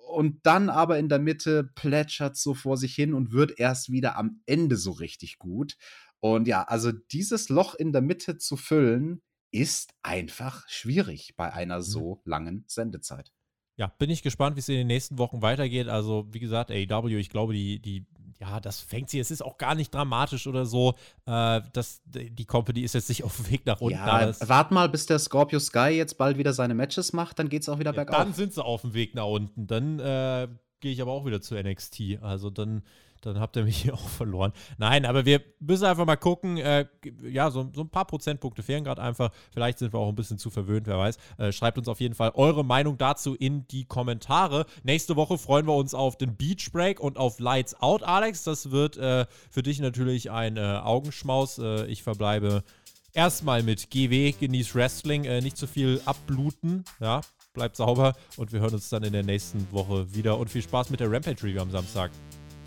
Und dann aber in der Mitte plätschert so vor sich hin und wird erst wieder am Ende so richtig gut. Und ja, also dieses Loch in der Mitte zu füllen, ist einfach schwierig bei einer mhm. so langen Sendezeit. Ja, bin ich gespannt, wie es in den nächsten Wochen weitergeht. Also, wie gesagt, AEW, ich glaube, die, die, ja, das fängt sie. Es ist auch gar nicht dramatisch oder so. Äh, das, die Company ist jetzt nicht auf dem Weg nach unten. Ja, wart mal, bis der Scorpio Sky jetzt bald wieder seine Matches macht, dann geht es auch wieder ja, bergauf. Dann sind sie auf dem Weg nach unten. Dann äh, gehe ich aber auch wieder zu NXT. Also dann dann habt ihr mich hier auch verloren. Nein, aber wir müssen einfach mal gucken. Äh, ja, so, so, ein paar Prozentpunkte fehlen gerade einfach. Vielleicht sind wir auch ein bisschen zu verwöhnt, wer weiß. Äh, schreibt uns auf jeden Fall eure Meinung dazu in die Kommentare. Nächste Woche freuen wir uns auf den Beach Break und auf Lights Out, Alex. Das wird äh, für dich natürlich ein äh, Augenschmaus. Äh, ich verbleibe erstmal mit GW, genieß Wrestling, äh, nicht zu viel abbluten, ja, bleibt sauber und wir hören uns dann in der nächsten Woche wieder und viel Spaß mit der Rampage Review am Samstag.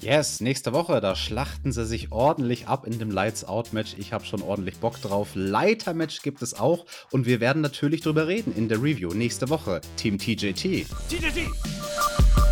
Yes, nächste Woche, da schlachten sie sich ordentlich ab in dem Lights Out Match. Ich habe schon ordentlich Bock drauf. Leiter Match gibt es auch und wir werden natürlich drüber reden in der Review nächste Woche. Team TJT. TJT!